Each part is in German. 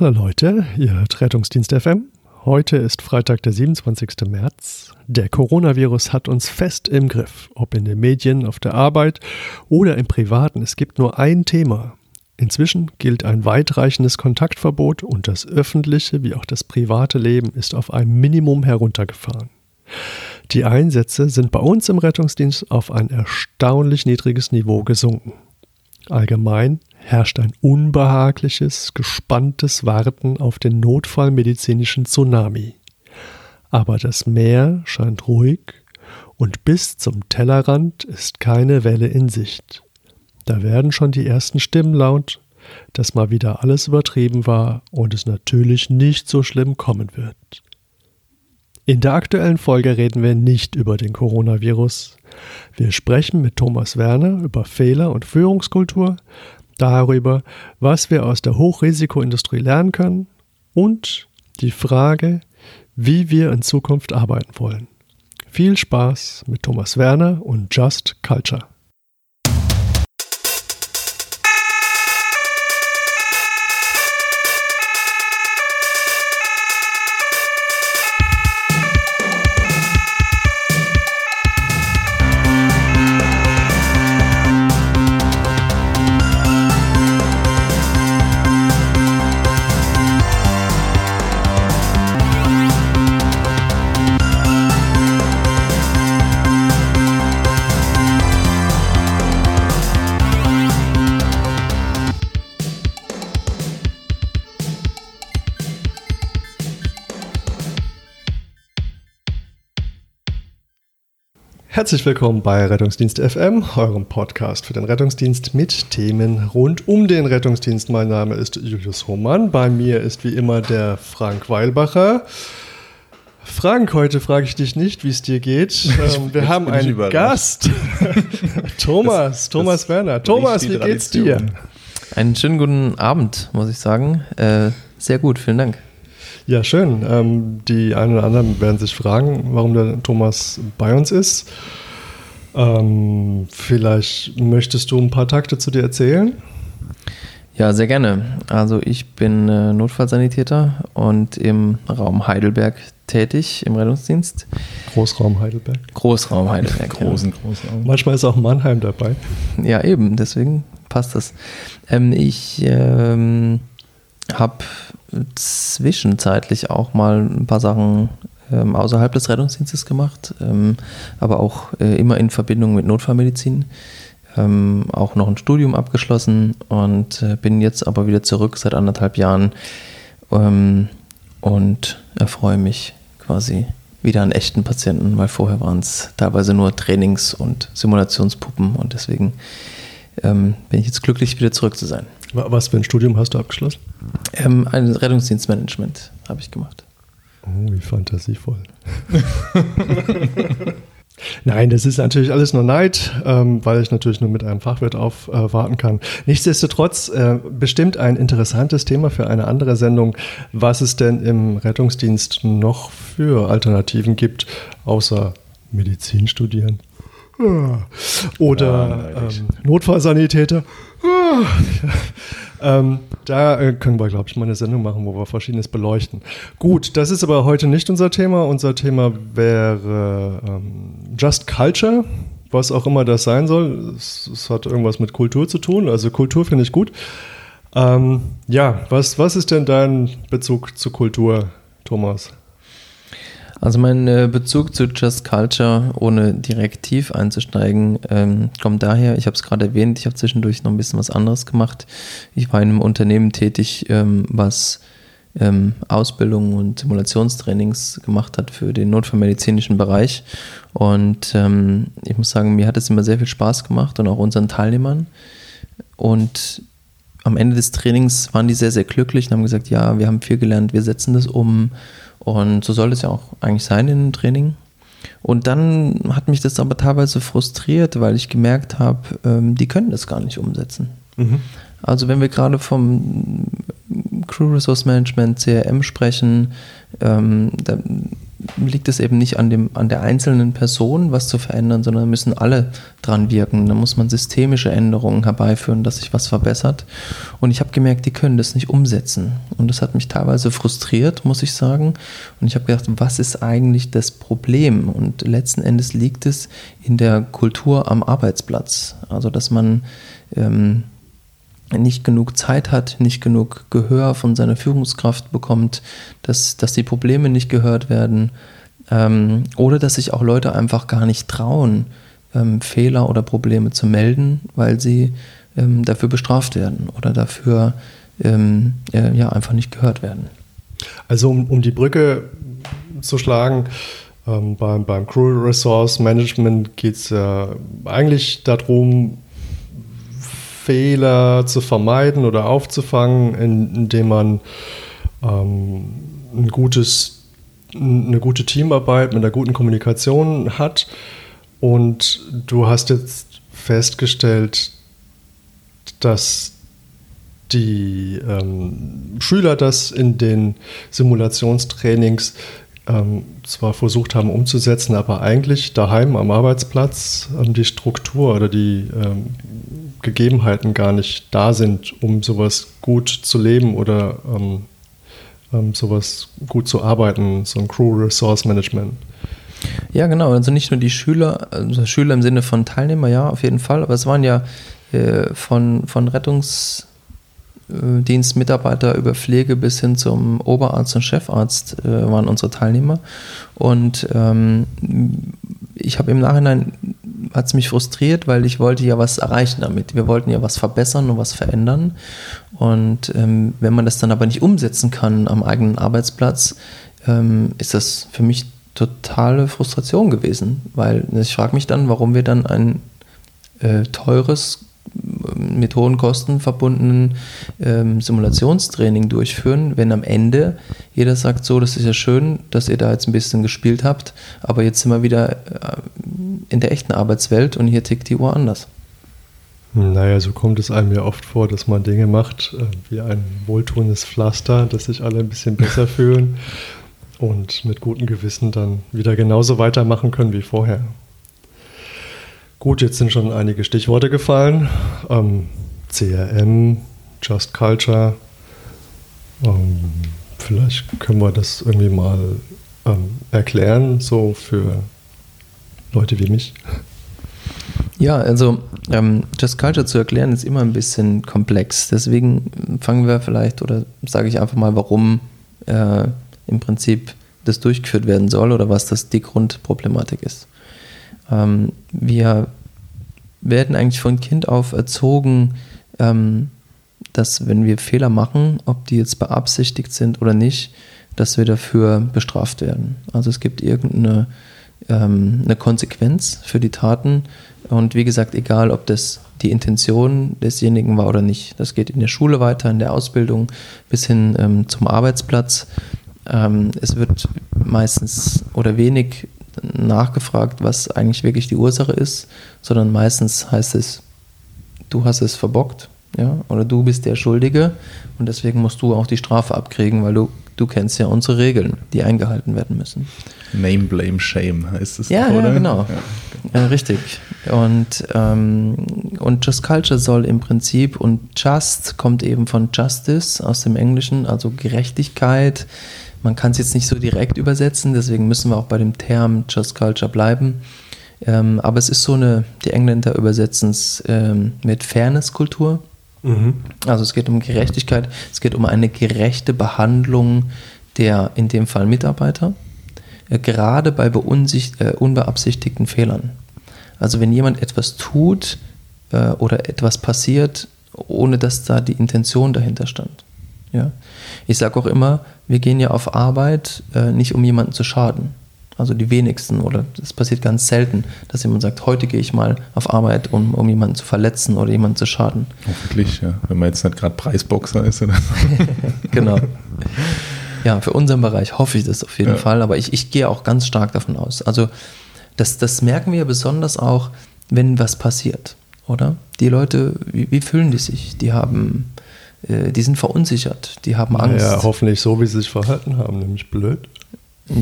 Hallo Leute, ihr hört Rettungsdienst FM. Heute ist Freitag, der 27. März. Der Coronavirus hat uns fest im Griff, ob in den Medien, auf der Arbeit oder im Privaten. Es gibt nur ein Thema. Inzwischen gilt ein weitreichendes Kontaktverbot und das öffentliche wie auch das private Leben ist auf ein Minimum heruntergefahren. Die Einsätze sind bei uns im Rettungsdienst auf ein erstaunlich niedriges Niveau gesunken. Allgemein herrscht ein unbehagliches, gespanntes Warten auf den notfallmedizinischen Tsunami. Aber das Meer scheint ruhig und bis zum Tellerrand ist keine Welle in Sicht. Da werden schon die ersten Stimmen laut, dass mal wieder alles übertrieben war und es natürlich nicht so schlimm kommen wird. In der aktuellen Folge reden wir nicht über den Coronavirus. Wir sprechen mit Thomas Werner über Fehler und Führungskultur, darüber, was wir aus der Hochrisikoindustrie lernen können und die Frage, wie wir in Zukunft arbeiten wollen. Viel Spaß mit Thomas Werner und Just Culture. Herzlich willkommen bei Rettungsdienst FM, eurem Podcast für den Rettungsdienst mit Themen rund um den Rettungsdienst. Mein Name ist Julius Hohmann. Bei mir ist wie immer der Frank Weilbacher. Frank, heute frage ich dich nicht, wie es dir geht. Ähm, wir haben einen Gast. Thomas, das, Thomas das Werner. Thomas, wie geht's dir? Einen schönen guten Abend, muss ich sagen. Äh, sehr gut, vielen Dank. Ja, schön. Ähm, die einen oder anderen werden sich fragen, warum der Thomas bei uns ist. Ähm, vielleicht möchtest du ein paar Takte zu dir erzählen? Ja, sehr gerne. Also ich bin äh, Notfallsanitäter und im Raum Heidelberg tätig im Rettungsdienst. Großraum Heidelberg. Großraum Heidelberg. Großen, ja. Großraum. Manchmal ist auch Mannheim dabei. Ja, eben, deswegen passt das. Ähm, ich ähm, habe zwischenzeitlich auch mal ein paar Sachen ähm, außerhalb des Rettungsdienstes gemacht, ähm, aber auch äh, immer in Verbindung mit Notfallmedizin. Ähm, auch noch ein Studium abgeschlossen und äh, bin jetzt aber wieder zurück seit anderthalb Jahren ähm, und erfreue mich quasi wieder an echten Patienten, weil vorher waren es teilweise nur Trainings- und Simulationspuppen und deswegen ähm, bin ich jetzt glücklich, wieder zurück zu sein. Was für ein Studium hast du abgeschlossen? Ähm, ein Rettungsdienstmanagement habe ich gemacht. Oh, wie fantasievoll. Nein, das ist natürlich alles nur Neid, ähm, weil ich natürlich nur mit einem Fachwirt aufwarten äh, kann. Nichtsdestotrotz äh, bestimmt ein interessantes Thema für eine andere Sendung, was es denn im Rettungsdienst noch für Alternativen gibt, außer Medizin studieren. Ah. Oder ja, ähm, Notfallsanitäter. Ah. Ähm, da äh, können wir, glaube ich, mal eine Sendung machen, wo wir Verschiedenes beleuchten. Gut, das ist aber heute nicht unser Thema. Unser Thema wäre ähm, Just Culture, was auch immer das sein soll. Es, es hat irgendwas mit Kultur zu tun. Also Kultur finde ich gut. Ähm, ja, was, was ist denn dein Bezug zu Kultur, Thomas? Also mein äh, Bezug zu Just Culture, ohne direkt tief einzusteigen, ähm, kommt daher, ich habe es gerade erwähnt, ich habe zwischendurch noch ein bisschen was anderes gemacht. Ich war in einem Unternehmen tätig, ähm, was ähm, Ausbildung und Simulationstrainings gemacht hat für den notfallmedizinischen Bereich. Und ähm, ich muss sagen, mir hat es immer sehr viel Spaß gemacht und auch unseren Teilnehmern. Und am Ende des Trainings waren die sehr, sehr glücklich und haben gesagt, ja, wir haben viel gelernt, wir setzen das um und so soll es ja auch eigentlich sein in einem Training. Und dann hat mich das aber teilweise frustriert, weil ich gemerkt habe, ähm, die können das gar nicht umsetzen. Mhm. Also wenn wir gerade vom Crew Resource Management, CRM sprechen, ähm, dann liegt es eben nicht an, dem, an der einzelnen Person, was zu verändern, sondern müssen alle dran wirken. Da muss man systemische Änderungen herbeiführen, dass sich was verbessert. Und ich habe gemerkt, die können das nicht umsetzen. Und das hat mich teilweise frustriert, muss ich sagen. Und ich habe gedacht, was ist eigentlich das Problem? Und letzten Endes liegt es in der Kultur am Arbeitsplatz. Also, dass man ähm, nicht genug Zeit hat, nicht genug Gehör von seiner Führungskraft bekommt, dass, dass die Probleme nicht gehört werden ähm, oder dass sich auch Leute einfach gar nicht trauen, ähm, Fehler oder Probleme zu melden, weil sie ähm, dafür bestraft werden oder dafür ähm, äh, ja, einfach nicht gehört werden. Also um, um die Brücke zu schlagen, ähm, beim, beim Crew Resource Management geht es ja eigentlich darum, Fehler zu vermeiden oder aufzufangen, indem man ähm, ein gutes, eine gute Teamarbeit mit einer guten Kommunikation hat. Und du hast jetzt festgestellt, dass die ähm, Schüler das in den Simulationstrainings ähm, zwar versucht haben umzusetzen, aber eigentlich daheim am Arbeitsplatz ähm, die Struktur oder die ähm, Gegebenheiten gar nicht da sind, um sowas gut zu leben oder ähm, ähm, sowas gut zu arbeiten, so ein Crew Resource Management. Ja, genau. Also nicht nur die Schüler, also Schüler im Sinne von Teilnehmer, ja, auf jeden Fall, aber es waren ja äh, von, von Rettungs- über Pflege bis hin zum Oberarzt und Chefarzt äh, waren unsere Teilnehmer. Und ähm, ich habe im Nachhinein, hat es mich frustriert, weil ich wollte ja was erreichen damit. Wir wollten ja was verbessern und was verändern. Und ähm, wenn man das dann aber nicht umsetzen kann am eigenen Arbeitsplatz, ähm, ist das für mich totale Frustration gewesen. Weil ich frage mich dann, warum wir dann ein äh, teures mit hohen Kosten verbundenen ähm, Simulationstraining durchführen, wenn am Ende jeder sagt, so, das ist ja schön, dass ihr da jetzt ein bisschen gespielt habt, aber jetzt sind wir wieder äh, in der echten Arbeitswelt und hier tickt die Uhr anders. Naja, so kommt es einem ja oft vor, dass man Dinge macht äh, wie ein wohltuendes Pflaster, dass sich alle ein bisschen besser fühlen und mit gutem Gewissen dann wieder genauso weitermachen können wie vorher. Gut, jetzt sind schon einige Stichworte gefallen. Ähm, CRM, Just Culture. Ähm, vielleicht können wir das irgendwie mal ähm, erklären, so für Leute wie mich. Ja, also ähm, Just Culture zu erklären ist immer ein bisschen komplex. Deswegen fangen wir vielleicht oder sage ich einfach mal, warum äh, im Prinzip das durchgeführt werden soll oder was das die Grundproblematik ist. Ähm, wir werden eigentlich von Kind auf erzogen, ähm, dass wenn wir Fehler machen, ob die jetzt beabsichtigt sind oder nicht, dass wir dafür bestraft werden. Also es gibt irgendeine ähm, eine Konsequenz für die Taten und wie gesagt, egal ob das die Intention desjenigen war oder nicht. Das geht in der Schule weiter, in der Ausbildung bis hin ähm, zum Arbeitsplatz. Ähm, es wird meistens oder wenig nachgefragt, was eigentlich wirklich die Ursache ist, sondern meistens heißt es, du hast es verbockt, ja, oder du bist der Schuldige und deswegen musst du auch die Strafe abkriegen, weil du, du kennst ja unsere Regeln, die eingehalten werden müssen. Name, Blame, Shame heißt es, ja, oder? Ja, genau. Ja. Ja, richtig. Und, ähm, und Just Culture soll im Prinzip, und Just kommt eben von Justice aus dem Englischen, also Gerechtigkeit, man kann es jetzt nicht so direkt übersetzen, deswegen müssen wir auch bei dem Term Just Culture bleiben. Ähm, aber es ist so eine, die Engländer übersetzen es ähm, mit Fairness-Kultur. Mhm. Also es geht um Gerechtigkeit, es geht um eine gerechte Behandlung der, in dem Fall Mitarbeiter, äh, gerade bei äh, unbeabsichtigten Fehlern. Also wenn jemand etwas tut äh, oder etwas passiert, ohne dass da die Intention dahinter stand. Ja? Ich sage auch immer, wir gehen ja auf Arbeit äh, nicht, um jemanden zu schaden. Also die wenigsten oder es passiert ganz selten, dass jemand sagt, heute gehe ich mal auf Arbeit, um, um jemanden zu verletzen oder jemanden zu schaden. Hoffentlich, ja. Wenn man jetzt nicht gerade Preisboxer ist oder so. genau. Ja, für unseren Bereich hoffe ich das auf jeden ja. Fall, aber ich, ich gehe auch ganz stark davon aus. Also das, das merken wir besonders auch, wenn was passiert, oder? Die Leute, wie, wie fühlen die sich? Die haben die sind verunsichert, die haben Angst. Ja, hoffentlich so, wie sie sich verhalten haben, nämlich blöd.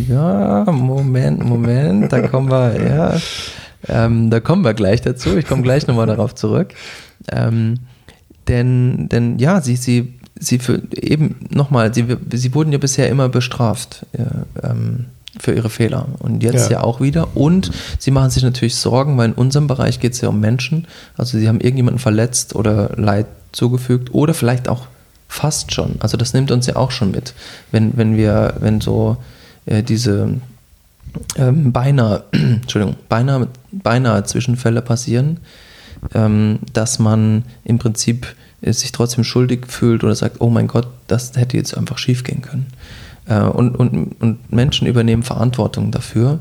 Ja, Moment, Moment, da kommen wir, ja, ähm, da kommen wir gleich dazu. Ich komme gleich nochmal darauf zurück. Ähm, denn, denn ja, sie, sie, sie für eben nochmal, sie, sie wurden ja bisher immer bestraft. Ja, ähm, für ihre Fehler. Und jetzt ja. ja. auch wieder. Und sie machen sich natürlich Sorgen, weil in unserem Bereich geht es ja um Menschen. Also sie haben irgendjemanden verletzt oder Leid zugefügt oder vielleicht auch fast schon. Also das nimmt uns ja auch schon mit. Wenn, wenn wir, wenn so äh, diese ähm, beinahe, Entschuldigung, beinahe, beinahe Zwischenfälle passieren, ähm, dass man im Prinzip äh, sich trotzdem schuldig fühlt oder sagt, oh mein Gott, das hätte jetzt einfach schief gehen können. Äh, und, und, und Menschen übernehmen Verantwortung dafür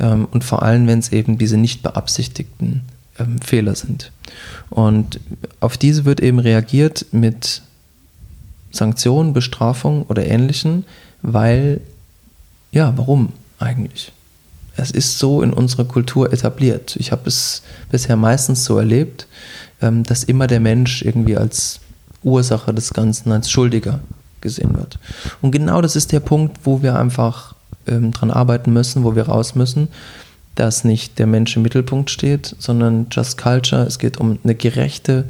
ähm, und vor allem, wenn es eben diese nicht beabsichtigten ähm, Fehler sind. Und auf diese wird eben reagiert mit Sanktionen, Bestrafung oder ähnlichen, weil, ja, warum eigentlich? Es ist so in unserer Kultur etabliert. Ich habe es bisher meistens so erlebt, ähm, dass immer der Mensch irgendwie als Ursache des Ganzen, als Schuldiger gesehen wird. Und genau das ist der Punkt, wo wir einfach ähm, dran arbeiten müssen, wo wir raus müssen, dass nicht der Mensch im Mittelpunkt steht, sondern Just Culture. Es geht um eine gerechte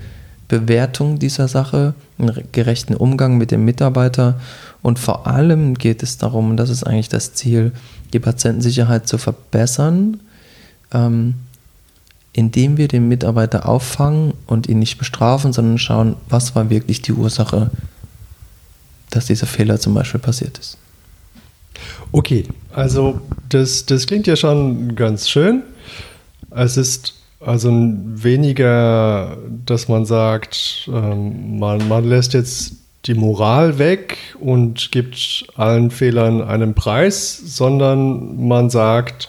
Bewertung dieser Sache, einen gerechten Umgang mit dem Mitarbeiter und vor allem geht es darum, und das ist eigentlich das Ziel, die Patientensicherheit zu verbessern, ähm, indem wir den Mitarbeiter auffangen und ihn nicht bestrafen, sondern schauen, was war wirklich die Ursache, dass dieser Fehler zum Beispiel passiert ist. Okay, also das, das klingt ja schon ganz schön. Es ist also weniger, dass man sagt, ähm, man, man lässt jetzt die Moral weg und gibt allen Fehlern einen Preis, sondern man sagt,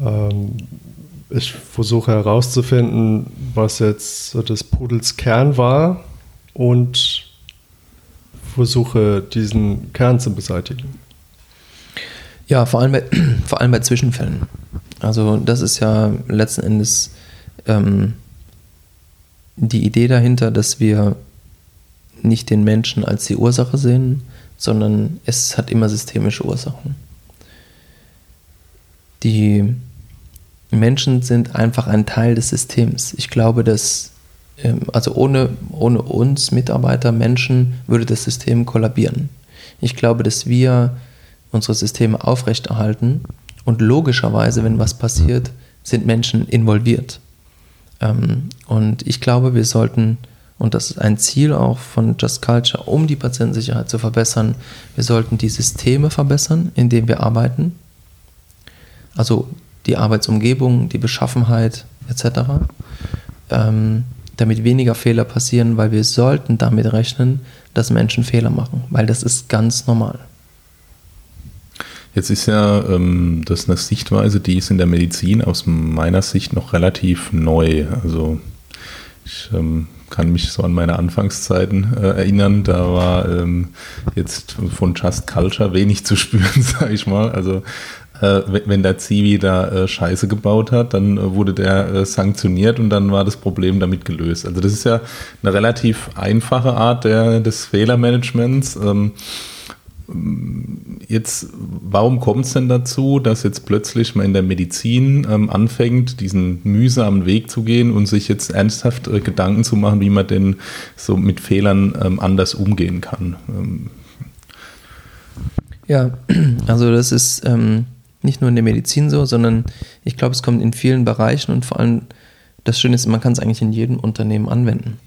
ähm, ich versuche herauszufinden, was jetzt so des Pudels Kern war und versuche diesen Kern zu beseitigen. Ja, vor allem bei, vor allem bei Zwischenfällen. Also das ist ja letzten Endes ähm, die Idee dahinter, dass wir nicht den Menschen als die Ursache sehen, sondern es hat immer systemische Ursachen. Die Menschen sind einfach ein Teil des Systems. Ich glaube, dass, ähm, also ohne, ohne uns Mitarbeiter, Menschen, würde das System kollabieren. Ich glaube, dass wir unsere Systeme aufrechterhalten und logischerweise, wenn was passiert, sind Menschen involviert. Ähm, und ich glaube, wir sollten, und das ist ein Ziel auch von Just Culture, um die Patientensicherheit zu verbessern, wir sollten die Systeme verbessern, in denen wir arbeiten. Also die Arbeitsumgebung, die Beschaffenheit etc. Ähm, damit weniger Fehler passieren, weil wir sollten damit rechnen, dass Menschen Fehler machen, weil das ist ganz normal. Jetzt ist ja ähm, das eine Sichtweise, die ist in der Medizin aus meiner Sicht noch relativ neu. Also ich ähm, kann mich so an meine Anfangszeiten äh, erinnern. Da war ähm, jetzt von Just Culture wenig zu spüren, sage ich mal. Also äh, wenn der Zivi da äh, Scheiße gebaut hat, dann äh, wurde der sanktioniert und dann war das Problem damit gelöst. Also das ist ja eine relativ einfache Art der, des Fehlermanagements. Ähm, Jetzt, warum kommt es denn dazu, dass jetzt plötzlich man in der Medizin ähm, anfängt, diesen mühsamen Weg zu gehen und sich jetzt ernsthaft äh, Gedanken zu machen, wie man denn so mit Fehlern ähm, anders umgehen kann? Ähm. Ja, also das ist ähm, nicht nur in der Medizin so, sondern ich glaube, es kommt in vielen Bereichen und vor allem das Schöne ist, man kann es eigentlich in jedem Unternehmen anwenden.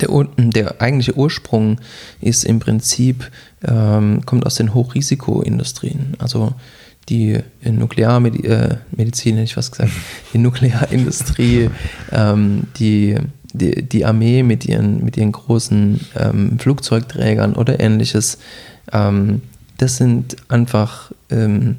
Der, der, eigentliche Ursprung ist im Prinzip, ähm, kommt aus den Hochrisikoindustrien. Also die Nuklearmedizin, äh, hätte ich was gesagt, die Nuklearindustrie, ähm, die, die, die, Armee mit ihren, mit ihren großen ähm, Flugzeugträgern oder ähnliches. Ähm, das sind einfach ähm,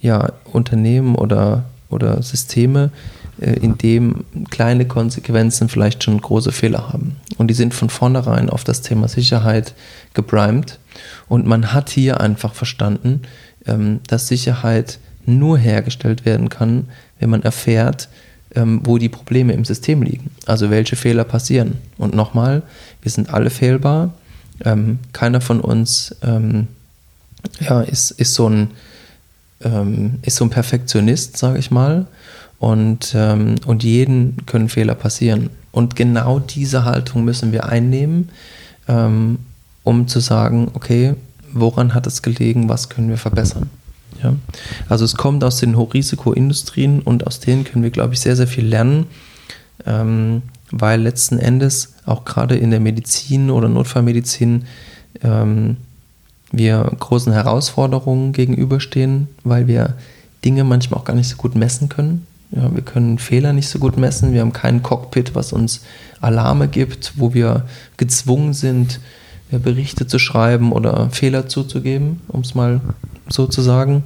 ja, Unternehmen oder, oder Systeme, äh, in dem kleine Konsequenzen vielleicht schon große Fehler haben. Und die sind von vornherein auf das Thema Sicherheit geprimed. Und man hat hier einfach verstanden, ähm, dass Sicherheit nur hergestellt werden kann, wenn man erfährt, ähm, wo die Probleme im System liegen. Also welche Fehler passieren. Und nochmal, wir sind alle fehlbar. Ähm, keiner von uns ist, so ein ist so ein Perfektionist, sage ich mal. Und, ähm, und jeden können Fehler passieren. Und genau diese Haltung müssen wir einnehmen, ähm, um zu sagen, okay, woran hat es gelegen, was können wir verbessern. Ja? Also es kommt aus den Hochrisikoindustrien und aus denen können wir, glaube ich, sehr, sehr viel lernen, ähm, weil letzten Endes auch gerade in der Medizin oder Notfallmedizin ähm, wir großen Herausforderungen gegenüberstehen, weil wir Dinge manchmal auch gar nicht so gut messen können. Ja, wir können Fehler nicht so gut messen. Wir haben kein Cockpit, was uns Alarme gibt, wo wir gezwungen sind, Berichte zu schreiben oder Fehler zuzugeben, um es mal so zu sagen.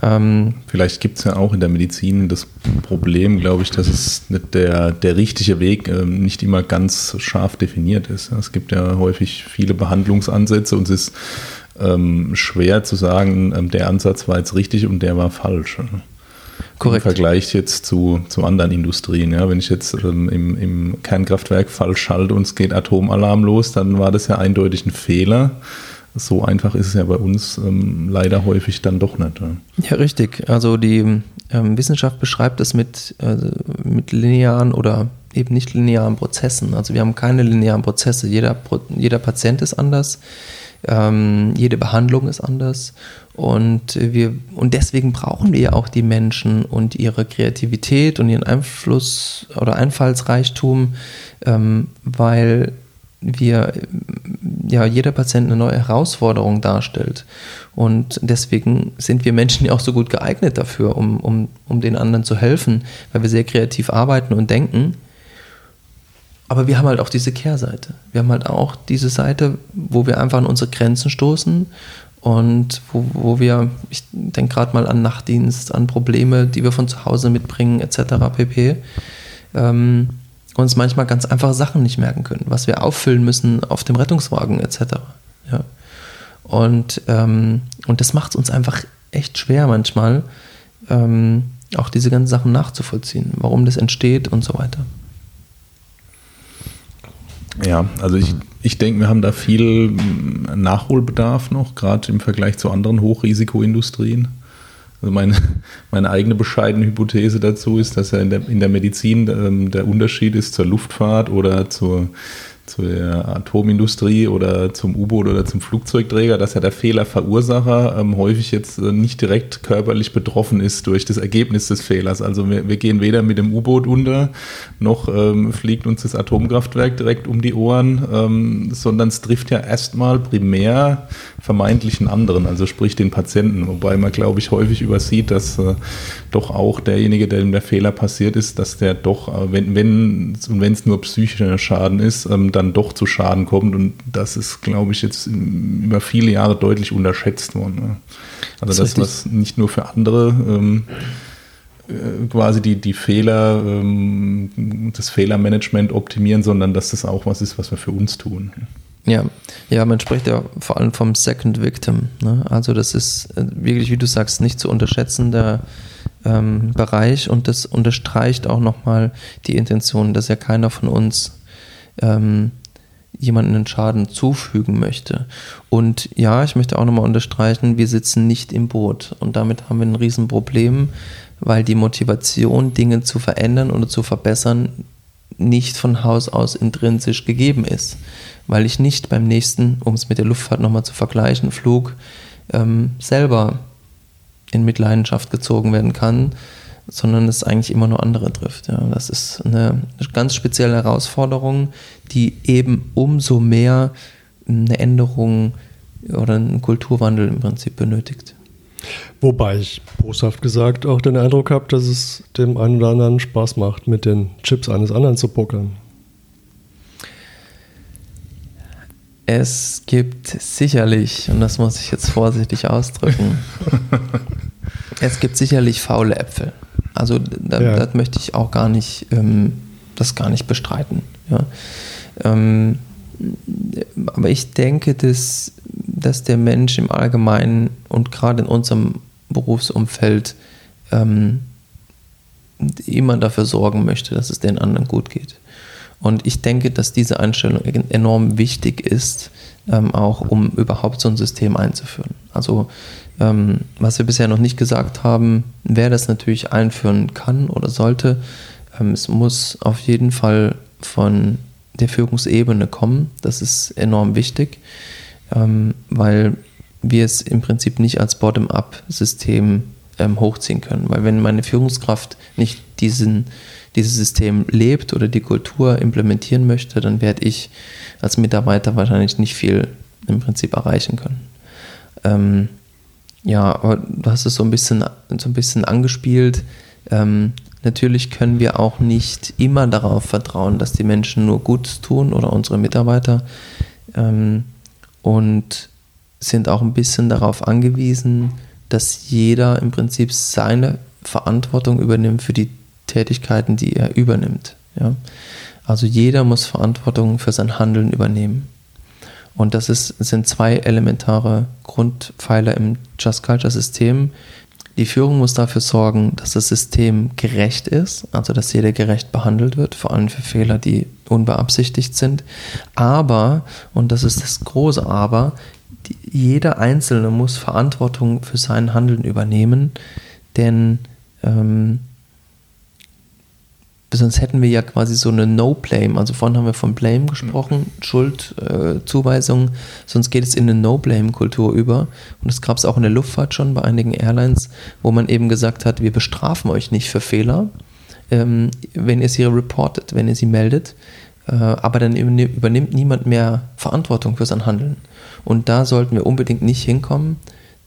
Ähm, Vielleicht gibt es ja auch in der Medizin das Problem, glaube ich, dass es nicht der, der richtige Weg ähm, nicht immer ganz scharf definiert ist. Es gibt ja häufig viele Behandlungsansätze und es ist ähm, schwer zu sagen, ähm, der Ansatz war jetzt richtig und der war falsch. Korrekt. Im Vergleich jetzt zu, zu anderen Industrien. Ja, wenn ich jetzt ähm, im, im Kernkraftwerk falsch schalte und es geht Atomalarm los, dann war das ja eindeutig ein Fehler. So einfach ist es ja bei uns ähm, leider häufig dann doch nicht. Ja, ja richtig. Also die ähm, Wissenschaft beschreibt es mit, äh, mit linearen oder eben nicht linearen Prozessen. Also wir haben keine linearen Prozesse. Jeder, jeder Patient ist anders. Ähm, jede Behandlung ist anders und wir und deswegen brauchen wir ja auch die Menschen und ihre Kreativität und ihren Einfluss oder Einfallsreichtum, ähm, weil wir ja jeder Patient eine neue Herausforderung darstellt. Und deswegen sind wir Menschen ja auch so gut geeignet dafür, um, um, um den anderen zu helfen, weil wir sehr kreativ arbeiten und denken. Aber wir haben halt auch diese Kehrseite. Wir haben halt auch diese Seite, wo wir einfach an unsere Grenzen stoßen und wo, wo wir, ich denke gerade mal an Nachtdienst, an Probleme, die wir von zu Hause mitbringen, etc. pp. Ähm, uns manchmal ganz einfache Sachen nicht merken können, was wir auffüllen müssen auf dem Rettungswagen, etc. Ja. Und, ähm, und das macht es uns einfach echt schwer manchmal, ähm, auch diese ganzen Sachen nachzuvollziehen, warum das entsteht und so weiter. Ja, also ich, ich denke, wir haben da viel hm, Nachholbedarf noch, gerade im Vergleich zu anderen Hochrisikoindustrien. Also meine, meine eigene bescheidene Hypothese dazu ist, dass ja in der, in der Medizin ähm, der Unterschied ist zur Luftfahrt oder zur zur Atomindustrie oder zum U-Boot oder zum Flugzeugträger, dass ja der Fehlerverursacher ähm, häufig jetzt äh, nicht direkt körperlich betroffen ist durch das Ergebnis des Fehlers. Also wir, wir gehen weder mit dem U-Boot unter, noch ähm, fliegt uns das Atomkraftwerk direkt um die Ohren, ähm, sondern es trifft ja erstmal primär vermeintlichen anderen, also sprich den Patienten. Wobei man, glaube ich, häufig übersieht, dass äh, doch auch derjenige, dem der Fehler passiert ist, dass der doch, äh, wenn und wenn es nur psychischer Schaden ist, ähm, dann doch zu Schaden kommt. Und das ist, glaube ich, jetzt über viele Jahre deutlich unterschätzt worden. Ne? Also das, das was nicht nur für andere ähm, äh, quasi die, die Fehler, ähm, das Fehlermanagement optimieren, sondern dass das auch was ist, was wir für uns tun. Ja, ja, man spricht ja vor allem vom Second Victim. Ne? Also das ist äh, wirklich, wie du sagst, nicht zu unterschätzender ähm, Bereich und das unterstreicht auch nochmal die Intention, dass ja keiner von uns ähm, jemanden Schaden zufügen möchte. Und ja, ich möchte auch nochmal unterstreichen, wir sitzen nicht im Boot und damit haben wir ein Riesenproblem, weil die Motivation, Dinge zu verändern oder zu verbessern, nicht von Haus aus intrinsisch gegeben ist weil ich nicht beim nächsten, um es mit der Luftfahrt nochmal zu vergleichen, Flug ähm, selber in Mitleidenschaft gezogen werden kann, sondern es eigentlich immer nur andere trifft. Ja. Das ist eine ganz spezielle Herausforderung, die eben umso mehr eine Änderung oder einen Kulturwandel im Prinzip benötigt. Wobei ich boshaft gesagt auch den Eindruck habe, dass es dem einen oder anderen Spaß macht, mit den Chips eines anderen zu pokern. Es gibt sicherlich, und das muss ich jetzt vorsichtig ausdrücken, es gibt sicherlich faule Äpfel. Also da, ja. das möchte ich auch gar nicht, ähm, das gar nicht bestreiten. Ja. Ähm, aber ich denke, dass, dass der Mensch im Allgemeinen und gerade in unserem Berufsumfeld ähm, immer dafür sorgen möchte, dass es den anderen gut geht. Und ich denke, dass diese Einstellung enorm wichtig ist, ähm, auch um überhaupt so ein System einzuführen. Also ähm, was wir bisher noch nicht gesagt haben, wer das natürlich einführen kann oder sollte, ähm, es muss auf jeden Fall von der Führungsebene kommen. Das ist enorm wichtig, ähm, weil wir es im Prinzip nicht als Bottom-up-System ähm, hochziehen können. Weil wenn meine Führungskraft nicht diesen, dieses System lebt oder die Kultur implementieren möchte, dann werde ich als Mitarbeiter wahrscheinlich nicht viel im Prinzip erreichen können. Ähm, ja, aber du hast es so ein bisschen, so ein bisschen angespielt. Ähm, natürlich können wir auch nicht immer darauf vertrauen, dass die Menschen nur Gutes tun oder unsere Mitarbeiter. Ähm, und sind auch ein bisschen darauf angewiesen, dass jeder im Prinzip seine Verantwortung übernimmt für die Tätigkeiten, die er übernimmt. Ja? Also jeder muss Verantwortung für sein Handeln übernehmen. Und das ist, sind zwei elementare Grundpfeiler im Just Culture System. Die Führung muss dafür sorgen, dass das System gerecht ist, also dass jeder gerecht behandelt wird, vor allem für Fehler, die unbeabsichtigt sind. Aber, und das ist das große Aber, die, jeder Einzelne muss Verantwortung für sein Handeln übernehmen, denn ähm, sonst hätten wir ja quasi so eine No-Blame. Also vorhin haben wir von Blame gesprochen, mhm. Schuld, äh, Zuweisung. Sonst geht es in eine No-Blame-Kultur über. Und das gab es auch in der Luftfahrt schon bei einigen Airlines, wo man eben gesagt hat, wir bestrafen euch nicht für Fehler, ähm, wenn ihr sie reportet, wenn ihr sie meldet. Äh, aber dann übernimmt niemand mehr Verantwortung für sein Handeln. Und da sollten wir unbedingt nicht hinkommen,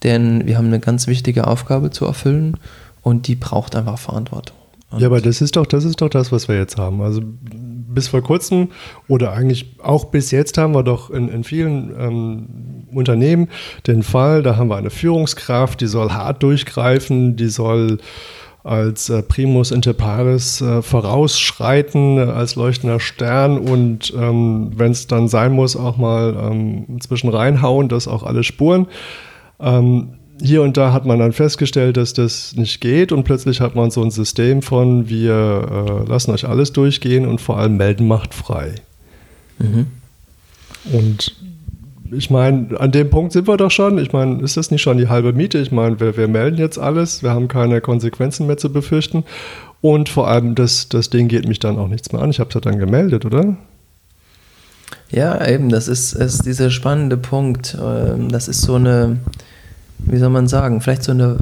denn wir haben eine ganz wichtige Aufgabe zu erfüllen und die braucht einfach Verantwortung. Und ja, aber das ist doch, das ist doch das, was wir jetzt haben. Also bis vor kurzem oder eigentlich auch bis jetzt haben wir doch in, in vielen ähm, Unternehmen den Fall, da haben wir eine Führungskraft, die soll hart durchgreifen, die soll als äh, Primus inter pares äh, vorausschreiten, als leuchtender Stern und ähm, wenn es dann sein muss, auch mal ähm, zwischen reinhauen, dass auch alle spuren. Ähm, hier und da hat man dann festgestellt, dass das nicht geht und plötzlich hat man so ein System von, wir äh, lassen euch alles durchgehen und vor allem melden macht frei. Mhm. Und ich meine, an dem Punkt sind wir doch schon. Ich meine, ist das nicht schon die halbe Miete? Ich meine, wir, wir melden jetzt alles, wir haben keine Konsequenzen mehr zu befürchten. Und vor allem, das, das Ding geht mich dann auch nichts mehr an. Ich habe es ja dann gemeldet, oder? Ja, eben, das ist, ist dieser spannende Punkt. Ähm, das ist so eine, wie soll man sagen, vielleicht so eine,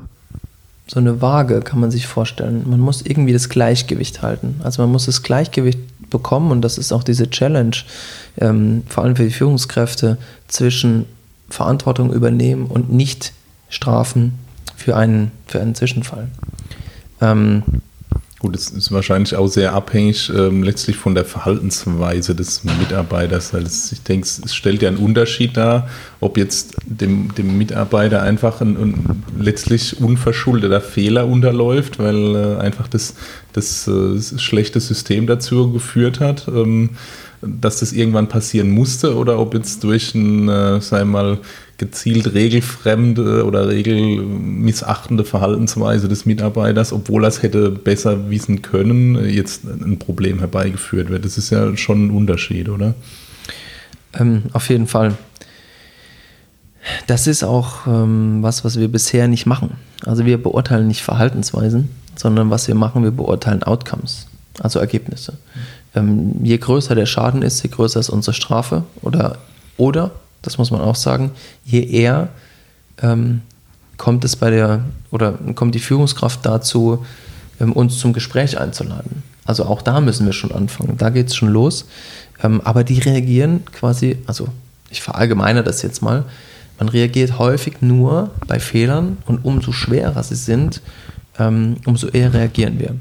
so eine Waage kann man sich vorstellen. Man muss irgendwie das Gleichgewicht halten. Also man muss das Gleichgewicht bekommen und das ist auch diese Challenge, ähm, vor allem für die Führungskräfte, zwischen Verantwortung übernehmen und nicht strafen für einen, für einen Zwischenfall. Ähm, Gut, es ist wahrscheinlich auch sehr abhängig ähm, letztlich von der Verhaltensweise des Mitarbeiters. Weil ich denke, es stellt ja einen Unterschied dar, ob jetzt dem, dem Mitarbeiter einfach ein, ein letztlich unverschuldeter Fehler unterläuft, weil äh, einfach das, das, äh, das schlechte System dazu geführt hat. Ähm, dass das irgendwann passieren musste oder ob jetzt durch ein, äh, sei mal, gezielt regelfremde oder regelmissachtende Verhaltensweise des Mitarbeiters, obwohl er es hätte besser wissen können, jetzt ein Problem herbeigeführt wird. Das ist ja schon ein Unterschied, oder? Ähm, auf jeden Fall. Das ist auch ähm, was, was wir bisher nicht machen. Also wir beurteilen nicht Verhaltensweisen, sondern was wir machen, wir beurteilen Outcomes, also Ergebnisse. Ähm, je größer der Schaden ist, je größer ist unsere Strafe oder, oder das muss man auch sagen, je eher ähm, kommt es bei der oder kommt die Führungskraft dazu, ähm, uns zum Gespräch einzuladen. Also auch da müssen wir schon anfangen. Da geht es schon los. Ähm, aber die reagieren quasi, also ich verallgemeine das jetzt mal, man reagiert häufig nur bei Fehlern und umso schwerer sie sind, ähm, umso eher reagieren wir.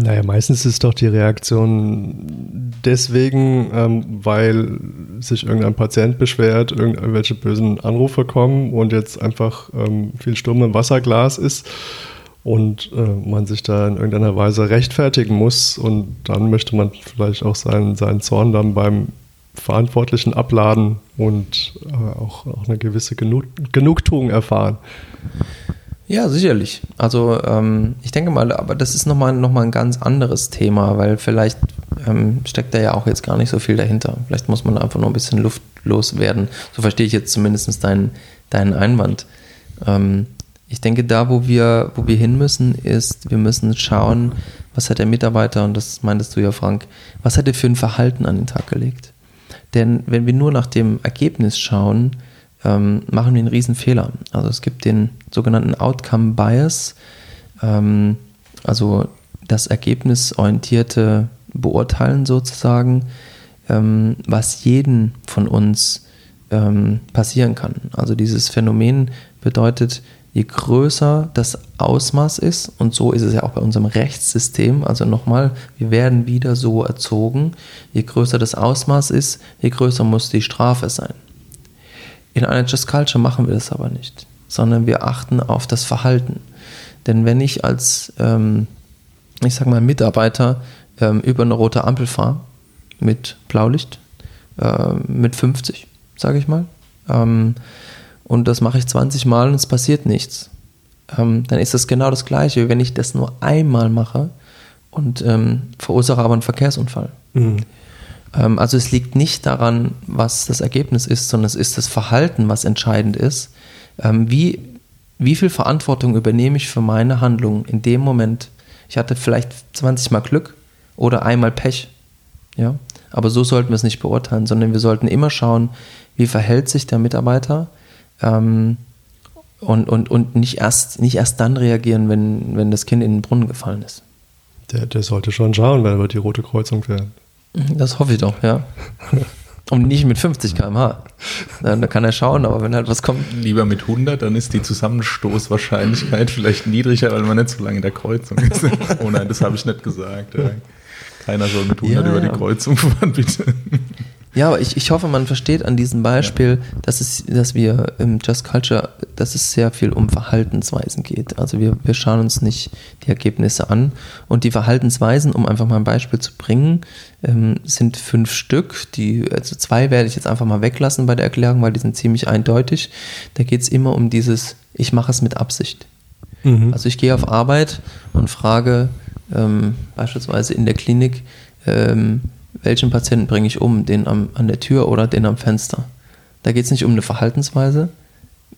Naja, meistens ist doch die Reaktion deswegen, ähm, weil sich irgendein Patient beschwert, irgendwelche bösen Anrufe kommen und jetzt einfach ähm, viel Sturm im Wasserglas ist und äh, man sich da in irgendeiner Weise rechtfertigen muss und dann möchte man vielleicht auch seinen, seinen Zorn dann beim Verantwortlichen abladen und äh, auch, auch eine gewisse Genug Genugtuung erfahren. Ja, sicherlich. Also ähm, ich denke mal, aber das ist nochmal noch mal ein ganz anderes Thema, weil vielleicht ähm, steckt da ja auch jetzt gar nicht so viel dahinter. Vielleicht muss man einfach nur ein bisschen luftlos werden. So verstehe ich jetzt zumindest deinen, deinen Einwand. Ähm, ich denke, da, wo wir, wo wir hin müssen, ist, wir müssen schauen, was hat der Mitarbeiter, und das meintest du ja, Frank, was hat er für ein Verhalten an den Tag gelegt? Denn wenn wir nur nach dem Ergebnis schauen, ähm, machen wir einen riesen Fehler. Also es gibt den sogenannten Outcome Bias, ähm, also das ergebnisorientierte Beurteilen sozusagen, ähm, was jeden von uns ähm, passieren kann. Also dieses Phänomen bedeutet, je größer das Ausmaß ist, und so ist es ja auch bei unserem Rechtssystem, also nochmal, wir werden wieder so erzogen, je größer das Ausmaß ist, je größer muss die Strafe sein. In einer Just Culture machen wir das aber nicht, sondern wir achten auf das Verhalten. Denn wenn ich als, ähm, ich sag mal, Mitarbeiter ähm, über eine rote Ampel fahre, mit Blaulicht, äh, mit 50, sage ich mal, ähm, und das mache ich 20 Mal und es passiert nichts, ähm, dann ist das genau das Gleiche, wenn ich das nur einmal mache und ähm, verursache aber einen Verkehrsunfall. Mhm. Ähm, also es liegt nicht daran, was das Ergebnis ist, sondern es ist das Verhalten, was entscheidend ist. Ähm, wie, wie viel Verantwortung übernehme ich für meine Handlung in dem Moment? Ich hatte vielleicht 20 Mal Glück oder einmal Pech. Ja? Aber so sollten wir es nicht beurteilen, sondern wir sollten immer schauen, wie verhält sich der Mitarbeiter ähm, und, und, und nicht, erst, nicht erst dann reagieren, wenn, wenn das Kind in den Brunnen gefallen ist. Der, der sollte schon schauen, weil er wird die rote Kreuzung werden. Das hoffe ich doch, ja. Und nicht mit 50 km/h. Da, kann er schauen, aber wenn halt was kommt. Lieber mit 100, dann ist die Zusammenstoßwahrscheinlichkeit vielleicht niedriger, weil man nicht so lange in der Kreuzung ist. Oh nein, das habe ich nicht gesagt. Keiner soll mit 100 ja, über die Kreuzung fahren, bitte. Ja, aber ich, ich hoffe, man versteht an diesem Beispiel, ja. dass, es, dass wir im Just Culture, dass es sehr viel um Verhaltensweisen geht. Also wir, wir schauen uns nicht die Ergebnisse an. Und die Verhaltensweisen, um einfach mal ein Beispiel zu bringen, ähm, sind fünf Stück. Die, also zwei werde ich jetzt einfach mal weglassen bei der Erklärung, weil die sind ziemlich eindeutig. Da geht es immer um dieses, ich mache es mit Absicht. Mhm. Also ich gehe auf Arbeit und frage ähm, beispielsweise in der Klinik, ähm, welchen Patienten bringe ich um, den am, an der Tür oder den am Fenster. Da geht es nicht um eine Verhaltensweise,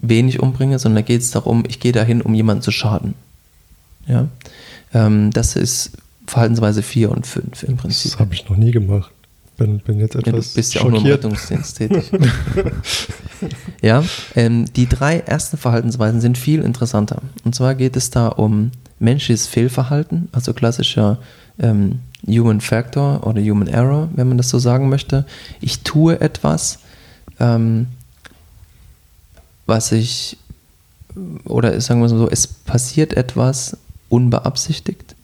wen ich umbringe, sondern da geht es darum, ich gehe dahin, um jemanden zu schaden. Ja? Ähm, das ist Verhaltensweise 4 und 5 im Prinzip. Das habe ich noch nie gemacht. Bin, bin jetzt etwas ja, du bist ja auch nur im Rettungsdienst tätig. ja, ähm, die drei ersten Verhaltensweisen sind viel interessanter. Und zwar geht es da um menschliches Fehlverhalten, also klassischer ähm, Human Factor oder Human Error, wenn man das so sagen möchte. Ich tue etwas, ähm, was ich, oder sagen wir so, es passiert etwas unbeabsichtigt.